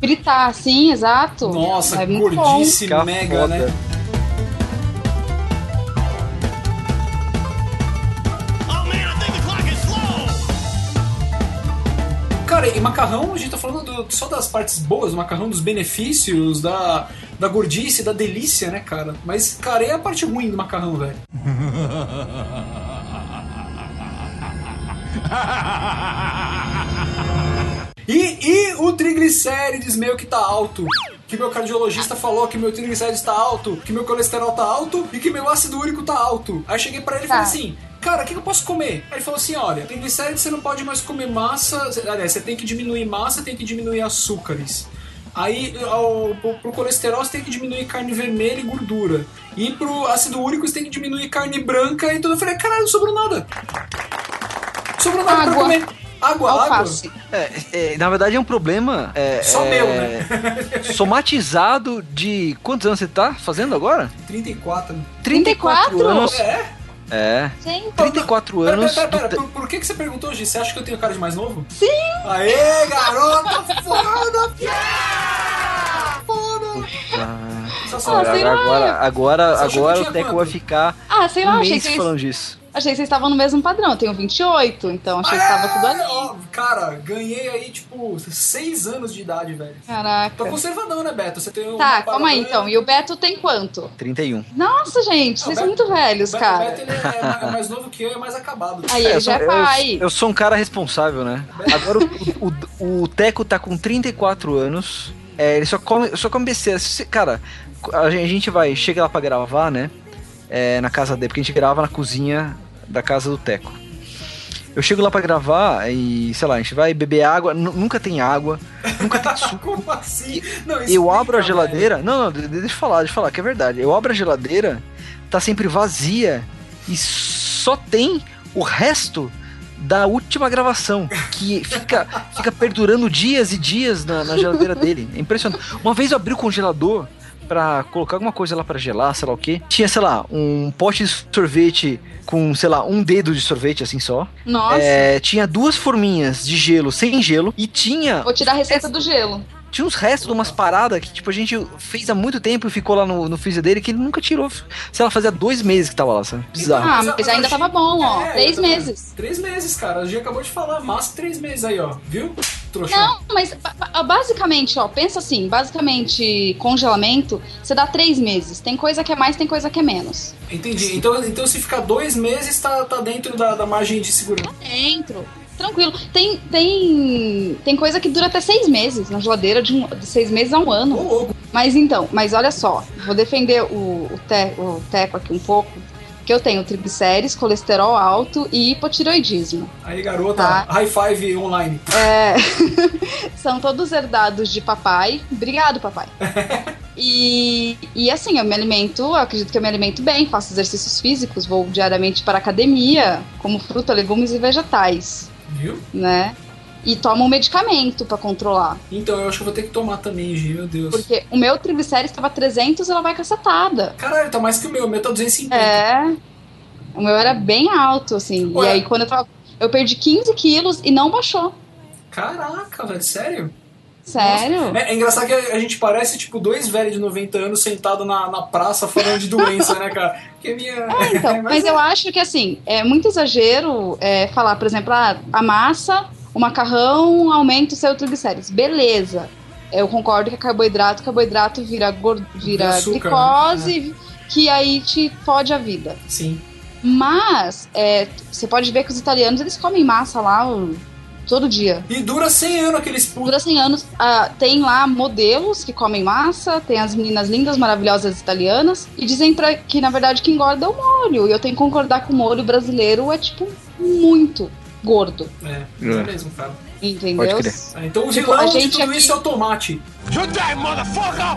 Fritar, sim, exato. Nossa, é muito bom. gordice mega, foda. né? Cara, e macarrão, a gente tá falando do- só das partes boas do macarrão, dos benefícios, da, da gordice, da delícia, né, cara? Mas, cara, e a parte ruim do macarrão, velho? E, e o triglicérides meu que tá alto. Que meu cardiologista falou que meu triglicérides tá alto, que meu colesterol tá alto e que meu ácido úrico tá alto. Aí cheguei pra ele e Tá. falei assim: Cara, o que, eu posso comer? Aí ele falou assim: Olha, triglicérides você não pode mais comer massa. Aliás, você tem que diminuir massa, tem que diminuir açúcares. Aí, ao, pro, pro colesterol, você tem que diminuir carne vermelha e gordura. E pro ácido úrico, você tem que diminuir carne branca e tudo. Eu falei: Caralho, não sobrou nada. Sobrou nada pra Água. comer. Água, água. Alface. É, é, na verdade é um problema. é, Só é, meu, né? Somatizado de. Quantos anos você tá fazendo agora? 34. 34? anos. É? É. Gente, 34 Pera, anos. pera, pera, do- pera, Por, por que, que você perguntou, Gi? Você acha que eu tenho cara de mais novo? Sim! Aê, garota foda! Ah, Sensacional. Ah, agora, agora, agora o Teco quanto? vai ficar Ah, sei lá, um achei mês que, vocês, falando disso. Achei que vocês estavam no mesmo padrão. Eu tenho 28, então achei que tava tudo É, ali. ó, Cara, ganhei aí, tipo, 6 anos de idade, velho. Tô Caraca. conservadão, né, Beto? Você tem uma Tá, calma aí então. E o Beto tem quanto? 31. Nossa, gente, vocês Não, são muito velhos, Beto, cara. o Beto ele é, é mais novo que eu e é mais acabado. Aí ele eu já é sou- pai. Eu, eu sou um cara responsável, né? Agora o, o, o Teco tá com 34 anos. É, ele só come, só come besteira. Cara, a gente, a gente vai, chega lá pra gravar, né? É, na casa dele, porque a gente grava na cozinha da casa do Teco. Eu chego lá pra gravar e, sei lá, a gente vai beber água, nu- nunca tem água, nunca tem suco. Como assim? Não, Eu explica, abro a velho. geladeira. Não, não, de- deixa eu falar, deixa eu falar, que é verdade. Eu abro a geladeira, tá sempre vazia e só tem o resto da última gravação, que fica, fica perdurando dias e dias na, na geladeira dele. É impressionante. Uma vez eu abri o congelador pra colocar alguma coisa lá pra gelar, sei lá o que. Tinha, sei lá, um pote de sorvete com, sei lá, um dedo de sorvete assim só. Nossa. É, tinha duas forminhas de gelo sem gelo e tinha Vou tirar a receita do gelo. Tinha uns restos de umas paradas que, tipo, a gente fez há muito tempo e ficou lá no, no freezer dele que ele nunca tirou. Sei lá, fazia dois meses que tava lá, sabe? Bizarro. Ah, Mas- ainda tava bom, ó. É, Três meses. Três meses, cara. A gente acabou de falar. Massa três meses aí, ó. Viu? Trouxa. Não, mas ba- ba- basicamente, ó, pensa assim, basicamente, congelamento, você dá três meses. Tem coisa que é mais, tem coisa que é menos. Entendi. Então, então se ficar dois meses, tá, tá dentro da, da margem de segurança. Dentro. Tranquilo. Tem, tem, tem coisa que dura até seis meses na geladeira, de, um, de seis meses a um ano. Mas então, mas olha só, vou defender o, o, te, o Teco aqui um pouco, que eu tenho triglicérides, colesterol alto e hipotiroidismo. Aí, garota, Tá. high five online. É, são todos herdados de papai. Obrigado, papai. E, e assim, eu me alimento, eu acredito que eu me alimento bem, faço exercícios físicos, vou diariamente para a academia, como fruta, legumes e vegetais, Viu? né? E tomo um medicamento para controlar. Então, eu acho que eu vou ter que tomar também, Gi, meu Deus. Porque o meu triglicérides estava 300 ela vai cacetada. Caralho, tá mais que o meu. O meu tá 250. É. O meu era bem alto, assim. Ué. E aí, quando eu tava. Eu perdi 15 quilos e não baixou. Caraca, velho, sério? Sério? É, é engraçado que a, gente parece, tipo, dois velhos de 90 anos sentados na, na praça falando de doença, né, cara? Que minha... É, então, mas eu acho que assim, é muito exagero é, falar, por exemplo, ah, a massa, o macarrão aumenta o seu triglicérides. Beleza. Eu concordo que é carboidrato, carboidrato vira, gor- vira açúcar, glicose, que aí te fode a vida. Sim. Mas é, você pode ver que os italianos eles comem massa lá todo dia. E dura 100 anos aqueles putos. Dura 100 anos. Ah, tem lá modelos que comem massa, tem as meninas lindas, maravilhosas italianas, e dizem pra, que na verdade que engorda é o molho. E eu tenho que concordar que o molho brasileiro é tipo muito gordo. É, É. é mesmo, cara. Entendeu? Pode crer. É, Então o Tipo, vilão a de gente tudo aqui- isso é o tomate. You die, motherfucker!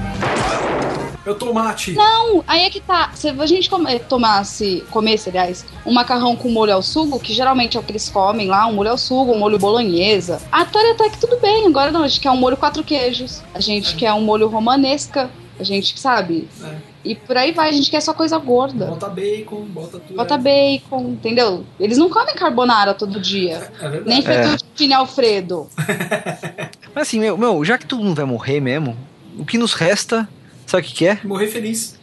É o tomate. Não, aí é que tá. Se a gente come, tomasse, comesse, aliás, um macarrão com molho ao sugo, que geralmente é o que eles comem lá, um molho ao sugo, um molho bolonhesa, até até que tudo bem. Agora não, a gente quer um molho quatro queijos, a gente quer um molho romanesca, a gente sabe. É. E por aí vai, a gente quer só coisa gorda. Bota bacon, bota tudo. Bota é. bacon, entendeu? Eles não comem carbonara todo dia. É verdade. Nem fettuccine Alfredo. Mas assim, meu, meu, já que todo mundo vai morrer mesmo, o que nos resta, sabe o que, que é? Morrer feliz.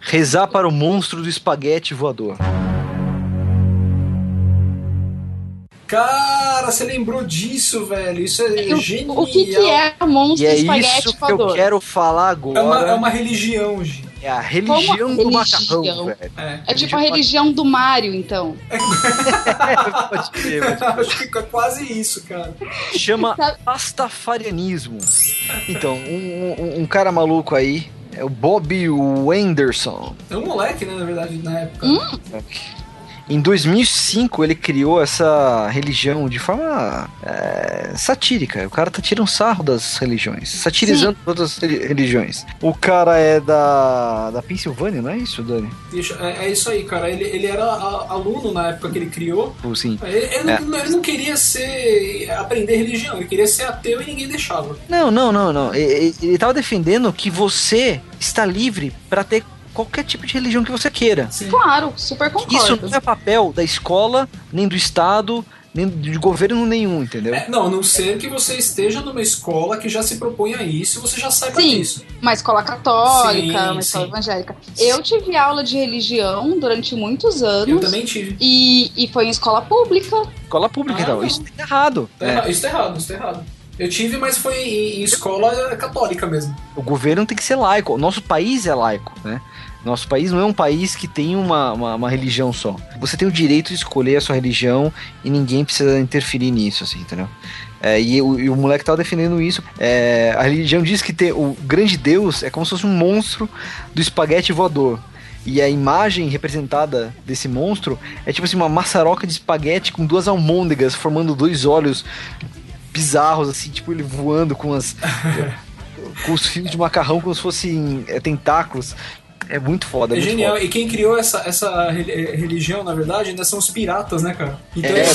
Rezar para o monstro do espaguete voador. Cara, você lembrou disso, velho? Isso é O- genial. O que, que é o monstro E é espaguete isso que eu quero falar É uma, agora. é uma religião, Gi. É a religião do Como macarrão, religião? velho. É. É tipo a religião do Mario, então. Pode crer, pode Acho que é quase isso, cara. chama Sabe- pastafarianismo. Então, um, um- um cara maluco aí é o Bob Wenderson. É um moleque, né, na verdade, na época. Hum? Em 2005 ele criou essa religião de forma é, satírica. O cara tá tirando sarro das religiões, satirizando todas as reli- religiões. O cara é da, da Pensilvânia, não é isso, Dani? É, é isso aí, cara. Ele, ele era a- aluno na época que ele criou. Ou sim. Ele, ele É. não, ele não queria ser aprender religião, ele queria ser ateu e ninguém deixava. Não, não, não, não. Ele, ele tava defendendo que você está livre para ter qualquer tipo de religião que você queira. Sim. Claro, super concordo. Isso não é papel da escola, nem do Estado, nem de governo nenhum, entendeu? É, não, a não ser que você esteja numa escola que já se propõe a isso e você já saiba Sim. disso. Uma escola católica, Sim, uma escola sim. evangélica. Eu tive aula de religião durante muitos anos. Eu também tive. E, e foi em escola pública. Escola pública, Ah, então. não. Isso tá errado. Tá É, Isso tá errado, isso tá errado. Eu tive, mas foi em, em escola católica mesmo. o governo tem que ser laico. O nosso país é laico, né? Nosso país não é um país que tem uma, uma, uma religião só. Você tem o direito de escolher a sua religião e ninguém precisa interferir nisso, assim, entendeu? É, e, o, e o moleque tava defendendo isso. É, a religião diz que tem, o grande Deus é como se fosse um monstro do espaguete voador. E a imagem representada desse monstro é tipo assim, uma maçaroca de espaguete com duas almôndegas formando dois olhos bizarros, assim, tipo ele voando com as. com os fios de macarrão como se fossem é, tentáculos. É muito foda. É, muito genial. foda. E quem criou essa, essa re- eh, religião, na verdade, ainda são os piratas, né, cara? Então, É. ele,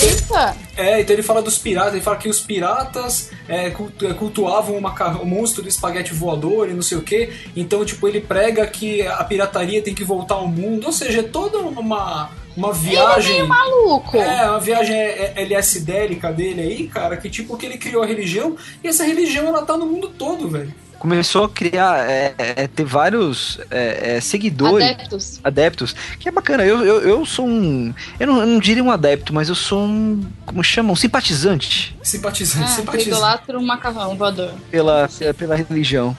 é, então ele fala dos piratas, ele fala que os piratas é, cultu- é, cultuavam o, macarrão- o monstro do espaguete voador e não sei o quê. Então, tipo, ele prega que a pirataria tem que voltar ao mundo. Ou seja, é toda uma, uma viagem. Maluco! É, uma viagem é, é, LSDélica dele aí, cara, que tipo que ele criou a religião e essa religião ela tá no mundo todo, velho. Começou a criar, é, é, ter vários é, é, seguidores. Adeptos. adeptos, que é bacana. Eu, eu, eu sou um. Eu não, eu não diria um adepto, mas eu sou um. Como chama? Um simpatizante Simpatizante, Ah, simpatizante. idolatra um macarrão voador. pela, pela, pela religião.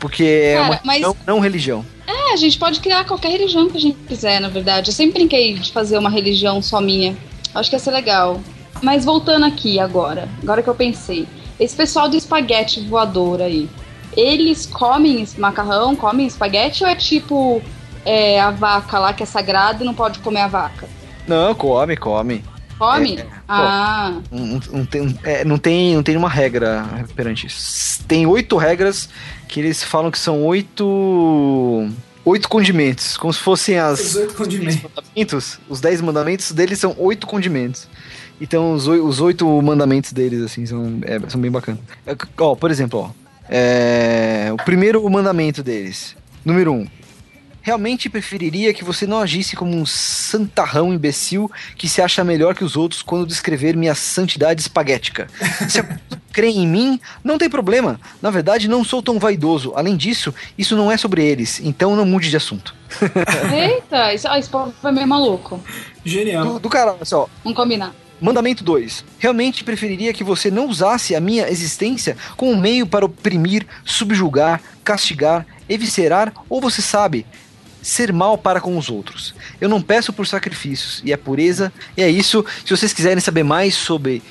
Porque é Cara, uma mas- não, não religião. É, a gente pode criar qualquer religião que a gente quiser, na verdade. Eu sempre brinquei de fazer uma religião só minha. Acho que ia ser legal. Mas voltando aqui agora, agora que eu pensei. Esse pessoal do espaguete voador aí, eles comem macarrão, comem espaguete ou é tipo é, a vaca lá que é sagrada e não pode comer a vaca? Não, come, come. Come? É, ah, Não, não tem, é, não, tem, não tem uma regra perante isso. Tem oito regras que eles falam que são oito. Oito condimentos. Como se fossem as. 18 condimentos. mandamentos, os dez mandamentos deles são oito condimentos. Então os, os oito mandamentos deles, assim, são, é, são bem bacanas. É, Ó, por exemplo, ó. É, o primeiro mandamento deles. Número um. Realmente preferiria que você não agisse como um santarrão imbecil que se acha melhor que os outros quando descrever minha santidade espaguética. Se a crê em mim, não tem problema. Na verdade, não sou tão vaidoso. Além disso, isso não é sobre eles, então não mude de assunto. Eita, isso, ah, esse povo é meio maluco. Genial. Do, do caralho, assim, ó. Vamos combinar. Mandamento 2. Realmente preferiria que você não usasse a minha existência como um meio para oprimir, subjugar, castigar, eviscerar ou você sabe, ser mal para com os outros. Eu não peço por sacrifícios e é pureza. E é isso. Se vocês quiserem saber mais sobre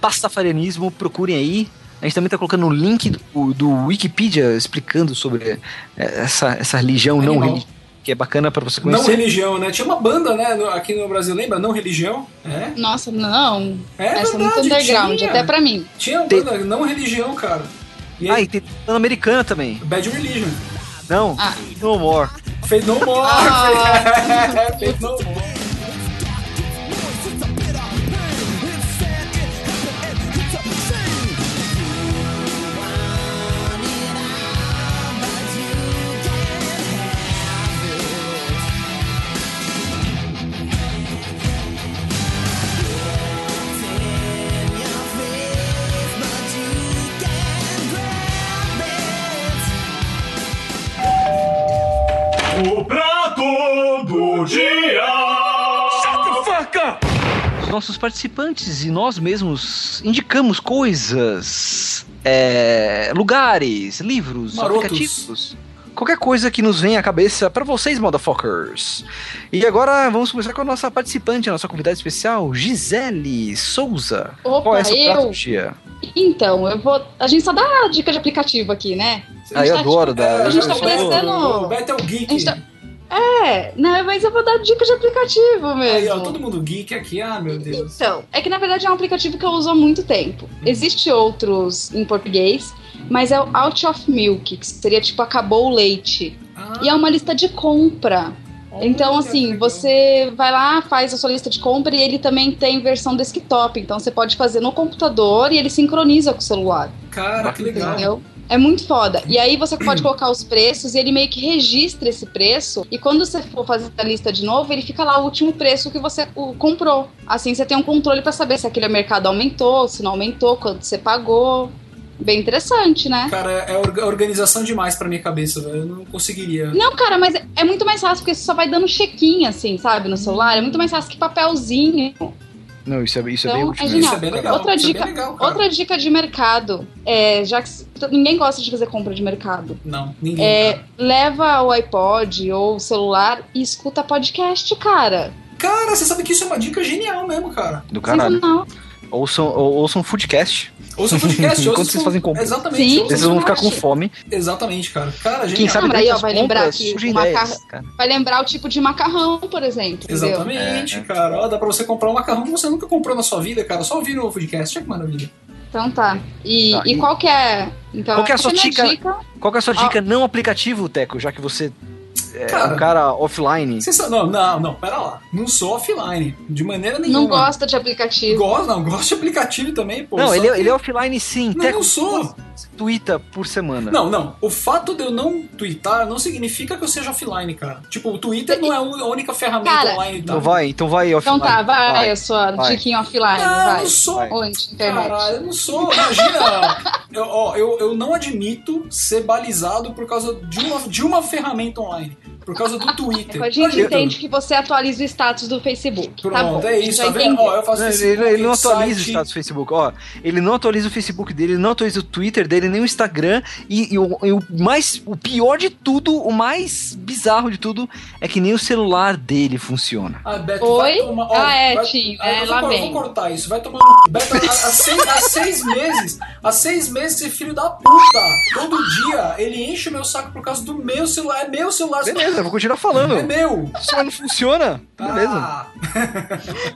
pastafarianismo, procurem aí. A gente também está colocando o link do, do Wikipedia explicando sobre eh, essa, essa religião não Animal. religiosa, que é bacana para você Não conhecer. religião, né? Tinha uma banda, né, aqui no Brasil, lembra? Não religião. É. Nossa, não. É Essa é muito verdade, underground, tinha. até pra mim. Tinha uma Tem- banda não religião, cara. E Ah, aí, e tem banda americana também. Bad Religion. Não, Ah. no more. Fez no more. Ah. Fez no more. Nossos participantes e nós mesmos indicamos coisas, é, lugares, livros, Marotos. aplicativos. Qualquer coisa que nos venha à cabeça para vocês, motherfuckers. E agora vamos começar com a nossa participante, a nossa convidada especial, Gisele Souza. Opa, Qual é essa eu? dia? Então, eu vou. A gente só dá dica de aplicativo aqui, né? Ah, eu tá, adoro tipo, dar. a gente tá parecendo- O Beto é o geek. A gente tá- É, né? Mas eu vou dar dica de aplicativo Aí, ó, mesmo. todo mundo geek aqui. Ah, meu Deus. Então, é que na verdade é um aplicativo que eu uso há muito tempo. Existem outros em português, mas é o Out of Milk, que seria tipo acabou o leite. Ah, E é uma lista de compra. Então, assim, você vai lá, faz a sua lista de compra e ele também tem versão desktop. Então, você pode fazer no computador e ele sincroniza com o celular. Cara, que legal. Entendeu? É muito foda. E aí você pode colocar os preços e ele meio que registra esse preço. E quando você for fazer a lista de novo, ele fica lá o último preço que você comprou. Assim você tem um controle pra saber se aquele mercado aumentou, se não aumentou, quanto você pagou. Bem interessante, né? Cara, é orga- organização demais pra minha cabeça, velho. Eu não conseguiria. Não, cara, mas é- é muito mais fácil porque você só vai dando check-in, assim, sabe, no celular. É muito mais fácil que papelzinho. Não, isso é, isso é bem Então, útil. é genial. Isso é bem legal. Outra isso dica- é bem legal. Outra dica de mercado, é, já que ninguém gosta de fazer compra de mercado. Não, ninguém. É, leva o iPod ou o celular e escuta podcast, cara. Cara, você sabe que isso é uma dica genial mesmo, cara. Do caralho. Sensacional. Ouçam, ou- ouçam Foodcast. Ouça o podcast, ouça Enquanto o- vocês fazem compra. Exatamente. Sim. Vocês o vão ficar com fome. Exatamente, cara. Cara, genial. Quem sabe Não, mas aí, durante ó, vai lembrar compras que o ideias. Vai lembrar o tipo de macarrão, por exemplo. Exatamente, É. cara. Ó, dá pra você comprar um macarrão que você nunca comprou na sua vida, cara. Só ouvir no podcast. Olha que maravilha. Então tá. E, Tá, e e- qual que é. Então, Qual que é a sua dica? dica? Qual que é a sua Ó. dica não aplicativo, Teco, já que você é Cara. um cara offline? Não, não, não, pera lá. Não sou offline. De maneira nenhuma. Não gosta de aplicativo. Gosto, não, gosto de aplicativo também, pô. não, ele, é- que- ele é offline sim. Não, não sou. Twitter por semana. Não, não. O fato de eu não twittar não significa que eu seja offline, cara. Tipo, o Twitter não é a única ferramenta Cara, online. Tá? Então vai, então vai offline. Então tá, vai, a sua vai. diquinha offline, Não, vai. não sou. Vai. Onde? Internet. Cara, eu não sou. Imagina. eu, ó, eu, eu não admito ser balizado por causa de uma, de uma ferramenta online. Por causa do Twitter. A gente entende que você atualiza o status do Facebook. Pronto, tá bom, é isso, tá vendo? Ó, eu faço Não, ele, Facebook, ele não atualiza o site. status do Facebook, ó. Ele não atualiza o Facebook dele, ele não atualiza o Twitter dele, nem o Instagram. E, e o, e o mais. O pior de tudo, o mais bizarro de tudo, é que nem o celular dele funciona. Ah, Beto, Oi? vai tomar. ó, Ah, é, vai- Tim, Ah, é, eu lá vem. vou cortar isso. Vai tomar. Beto, há, há seis, há seis meses. Há seis meses, esse filho da puta. Todo dia ele enche o meu saco por causa do meu celular. É meu celular. Beleza, eu vou continuar falando. É meu. Se não funciona, beleza. Ah,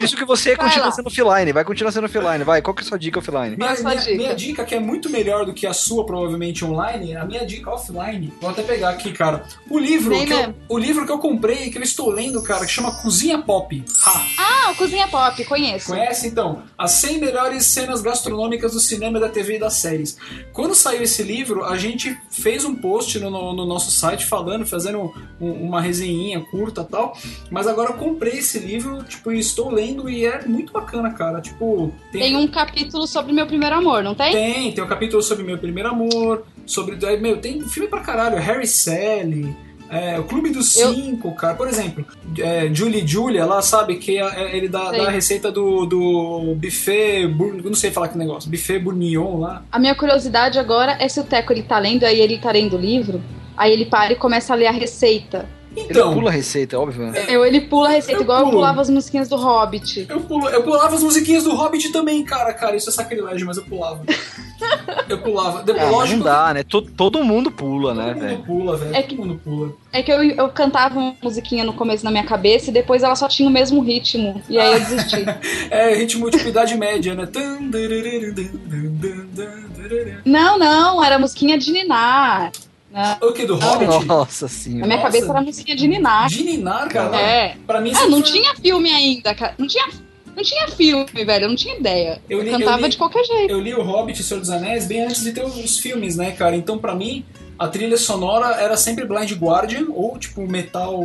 Isso que você Vai continua lá. sendo offline, vai continuar sendo offline, vai. Qual que é a sua dica offline? Minha, sua minha- dica? minha dica, que é muito melhor do que a sua, provavelmente online, a minha dica offline. Vou até pegar aqui, cara. O livro, que eu, o livro que eu comprei, que eu estou lendo, cara, que chama Cozinha Pop. Ha! Ah, o Cozinha Pop, conheço. Conhece então? As 100 melhores cenas gastronômicas do cinema, da TV e das séries. Quando saiu esse livro, a gente fez um post no, no- no nosso site falando, fazendo um- uma resenhinha curta e tal. Mas agora eu comprei esse livro, tipo, e estou lendo e é muito bacana, cara. Tipo, Tem um capítulo sobre meu primeiro amor, não tem? tem, tem um capítulo sobre meu primeiro amor, sobre. é, Meu, tem filme pra caralho, Harry Sally. é, o Clube dos Eu- Cinco, cara. Por exemplo, é, Julie e Julia lá, sabe? Que é- ele dá, dá a receita do, do buffet. bur- não sei falar que negócio. Buffet bourguignon lá. A minha curiosidade agora é se o Teco ele tá lendo, aí ele tá lendo o livro, aí ele para e começa a ler a receita. Ele Então, pula a receita, óbvio. né? Eu, ele pula a receita, Eu igual eu pulo. pulava as musiquinhas do Hobbit. eu, pulo, eu pulava as musiquinhas do Hobbit também, cara. Cara, isso é sacrilégio, mas eu pulava. Eu pulava. Ah, mas lógico não dá, né? Todo, todo mundo pula, que né, todo mundo pula, velho. É Todo que- mundo pula. É que eu, eu cantava uma musiquinha no começo na minha cabeça e depois ela só tinha o mesmo ritmo. E aí eu desisti. É ritmo de idade média, né? Não, não, era musiquinha de Ninar. Não, O que, do Hobbit? Nossa na senhora. minha Nossa. cabeça era musiquinha de Ninar. De Ninar, cara. É. Pra mim, Ah, não foi- tinha filme ainda, cara. Não tinha, não tinha filme, velho. Eu não tinha ideia. Eu Eu, li- eu cantava li- de qualquer jeito. Eu li o Hobbit e o Senhor dos Anéis bem antes de ter os filmes, né, cara? Então, pra mim, a trilha sonora era sempre Blind Guardian, ou tipo metal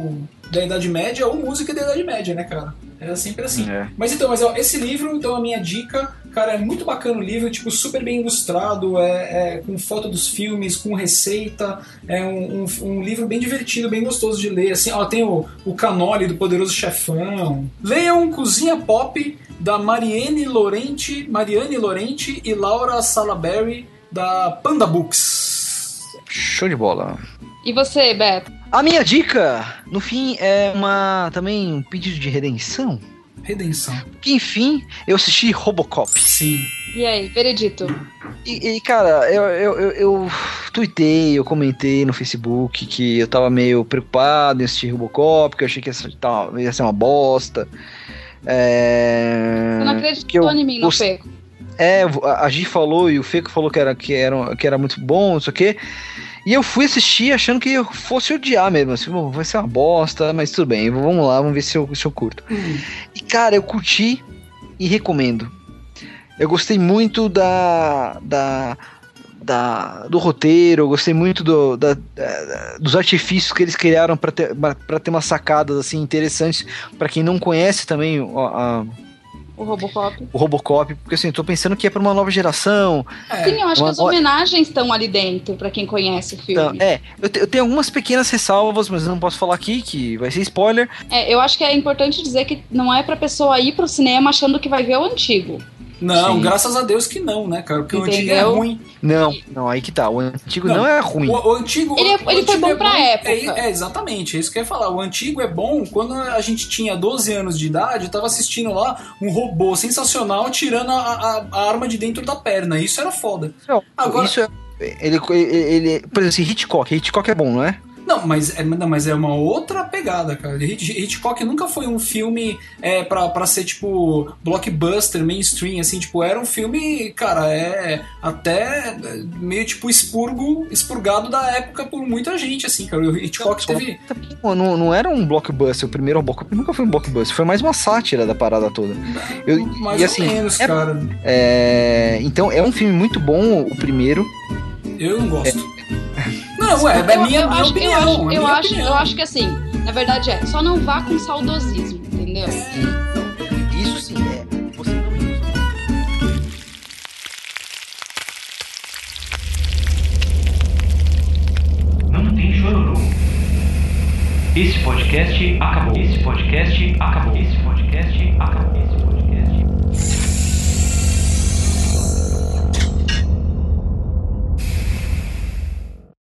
da Idade Média, ou música da Idade Média, né, cara? Era sempre assim. É. Mas então, mas ó, esse livro, então a minha dica, cara, é muito bacana o livro, tipo, super bem ilustrado, é, é com foto dos filmes, com receita, é um, um, um livro bem divertido, bem gostoso de ler, assim, ó, tem o, o Canoli do Poderoso Chefão. Leiam Cozinha Pop, da Mariane Lorente, Mariane Lorente e Laura Salaberry, da Panda Books. Show de bola. E você, Beto? A minha dica, no fim, é uma também um pedido de redenção. Redenção. Que enfim, eu assisti Robocop. Sim. E aí, veredito? E, e, cara, eu, eu, eu, eu tuitei, eu comentei no Facebook que eu tava meio preocupado em assistir Robocop, que eu achei que ia ser, tá, ia ser uma bosta. É, Você não que acreditou eu em mim, gost- Feco. É, a a Gi falou e o Feco falou que era, que era, que era muito bom, não sei o quê. E eu fui assistir achando que eu fosse odiar mesmo, assim, "Bom, vai ser uma bosta, mas tudo bem, vamos lá, vamos ver se eu, se eu curto. E cara, eu curti e recomendo. Eu gostei muito da, da, da- do roteiro, eu gostei muito do, da- da- dos artifícios que eles criaram para ter, pra ter umas sacadas assim interessantes para quem não conhece também o- a- O Robocop. o Robocop, porque assim, tô pensando que é para uma nova geração. Sim, eu acho que as homenagens estão ali dentro, pra quem conhece o Então, filme. é, eu, te- eu tenho algumas pequenas ressalvas, mas eu não posso falar aqui, que vai ser spoiler. É, eu acho que é importante dizer que não é pra pessoa ir pro cinema achando que vai ver o antigo. Não, Sim. graças a Deus que não, né, cara? Porque o antigo é Entendeu? ruim. Não, não, aí que tá. O antigo não, Não, é ruim. O, o antigo. Ele é- o ele foi antigo bom é pra época. É, é, exatamente, é isso que eu ia falar. O antigo é bom quando a gente tinha 12 anos de idade, eu tava assistindo lá um robô sensacional tirando a, a- a arma de dentro da perna. Isso era foda. Não, Agora- Isso é. Ele, ele, ele- por exemplo, assim, Hitchcock. Hitchcock é bom, não é? Não, mas é, não, mas é uma outra pegada, cara. Hit- Hitchcock nunca foi um filme é, pra, pra ser, tipo, blockbuster, mainstream, assim, tipo, era um filme, cara, é até é, meio, tipo, expurgo, expurgado da época por muita gente, assim, cara. O Hitchcock teve... Pô, Não, não era um blockbuster. O primeiro Robocop nunca foi um blockbuster. Foi mais uma sátira da parada toda. Eu, Mais e assim, menos, é- cara. é, então, é um filme muito bom, o primeiro. Eu não gosto. Não, é, é eu, minha, eu minha acho, opinião. eu, acho, é eu, acho, opinião. eu acho que assim, na verdade é, só não vá com saudosismo, entendeu? Isso sim é. Você não Não tem chororô. Esse podcast acabou. Esse podcast acabou. Esse podcast acabou. Esse podcast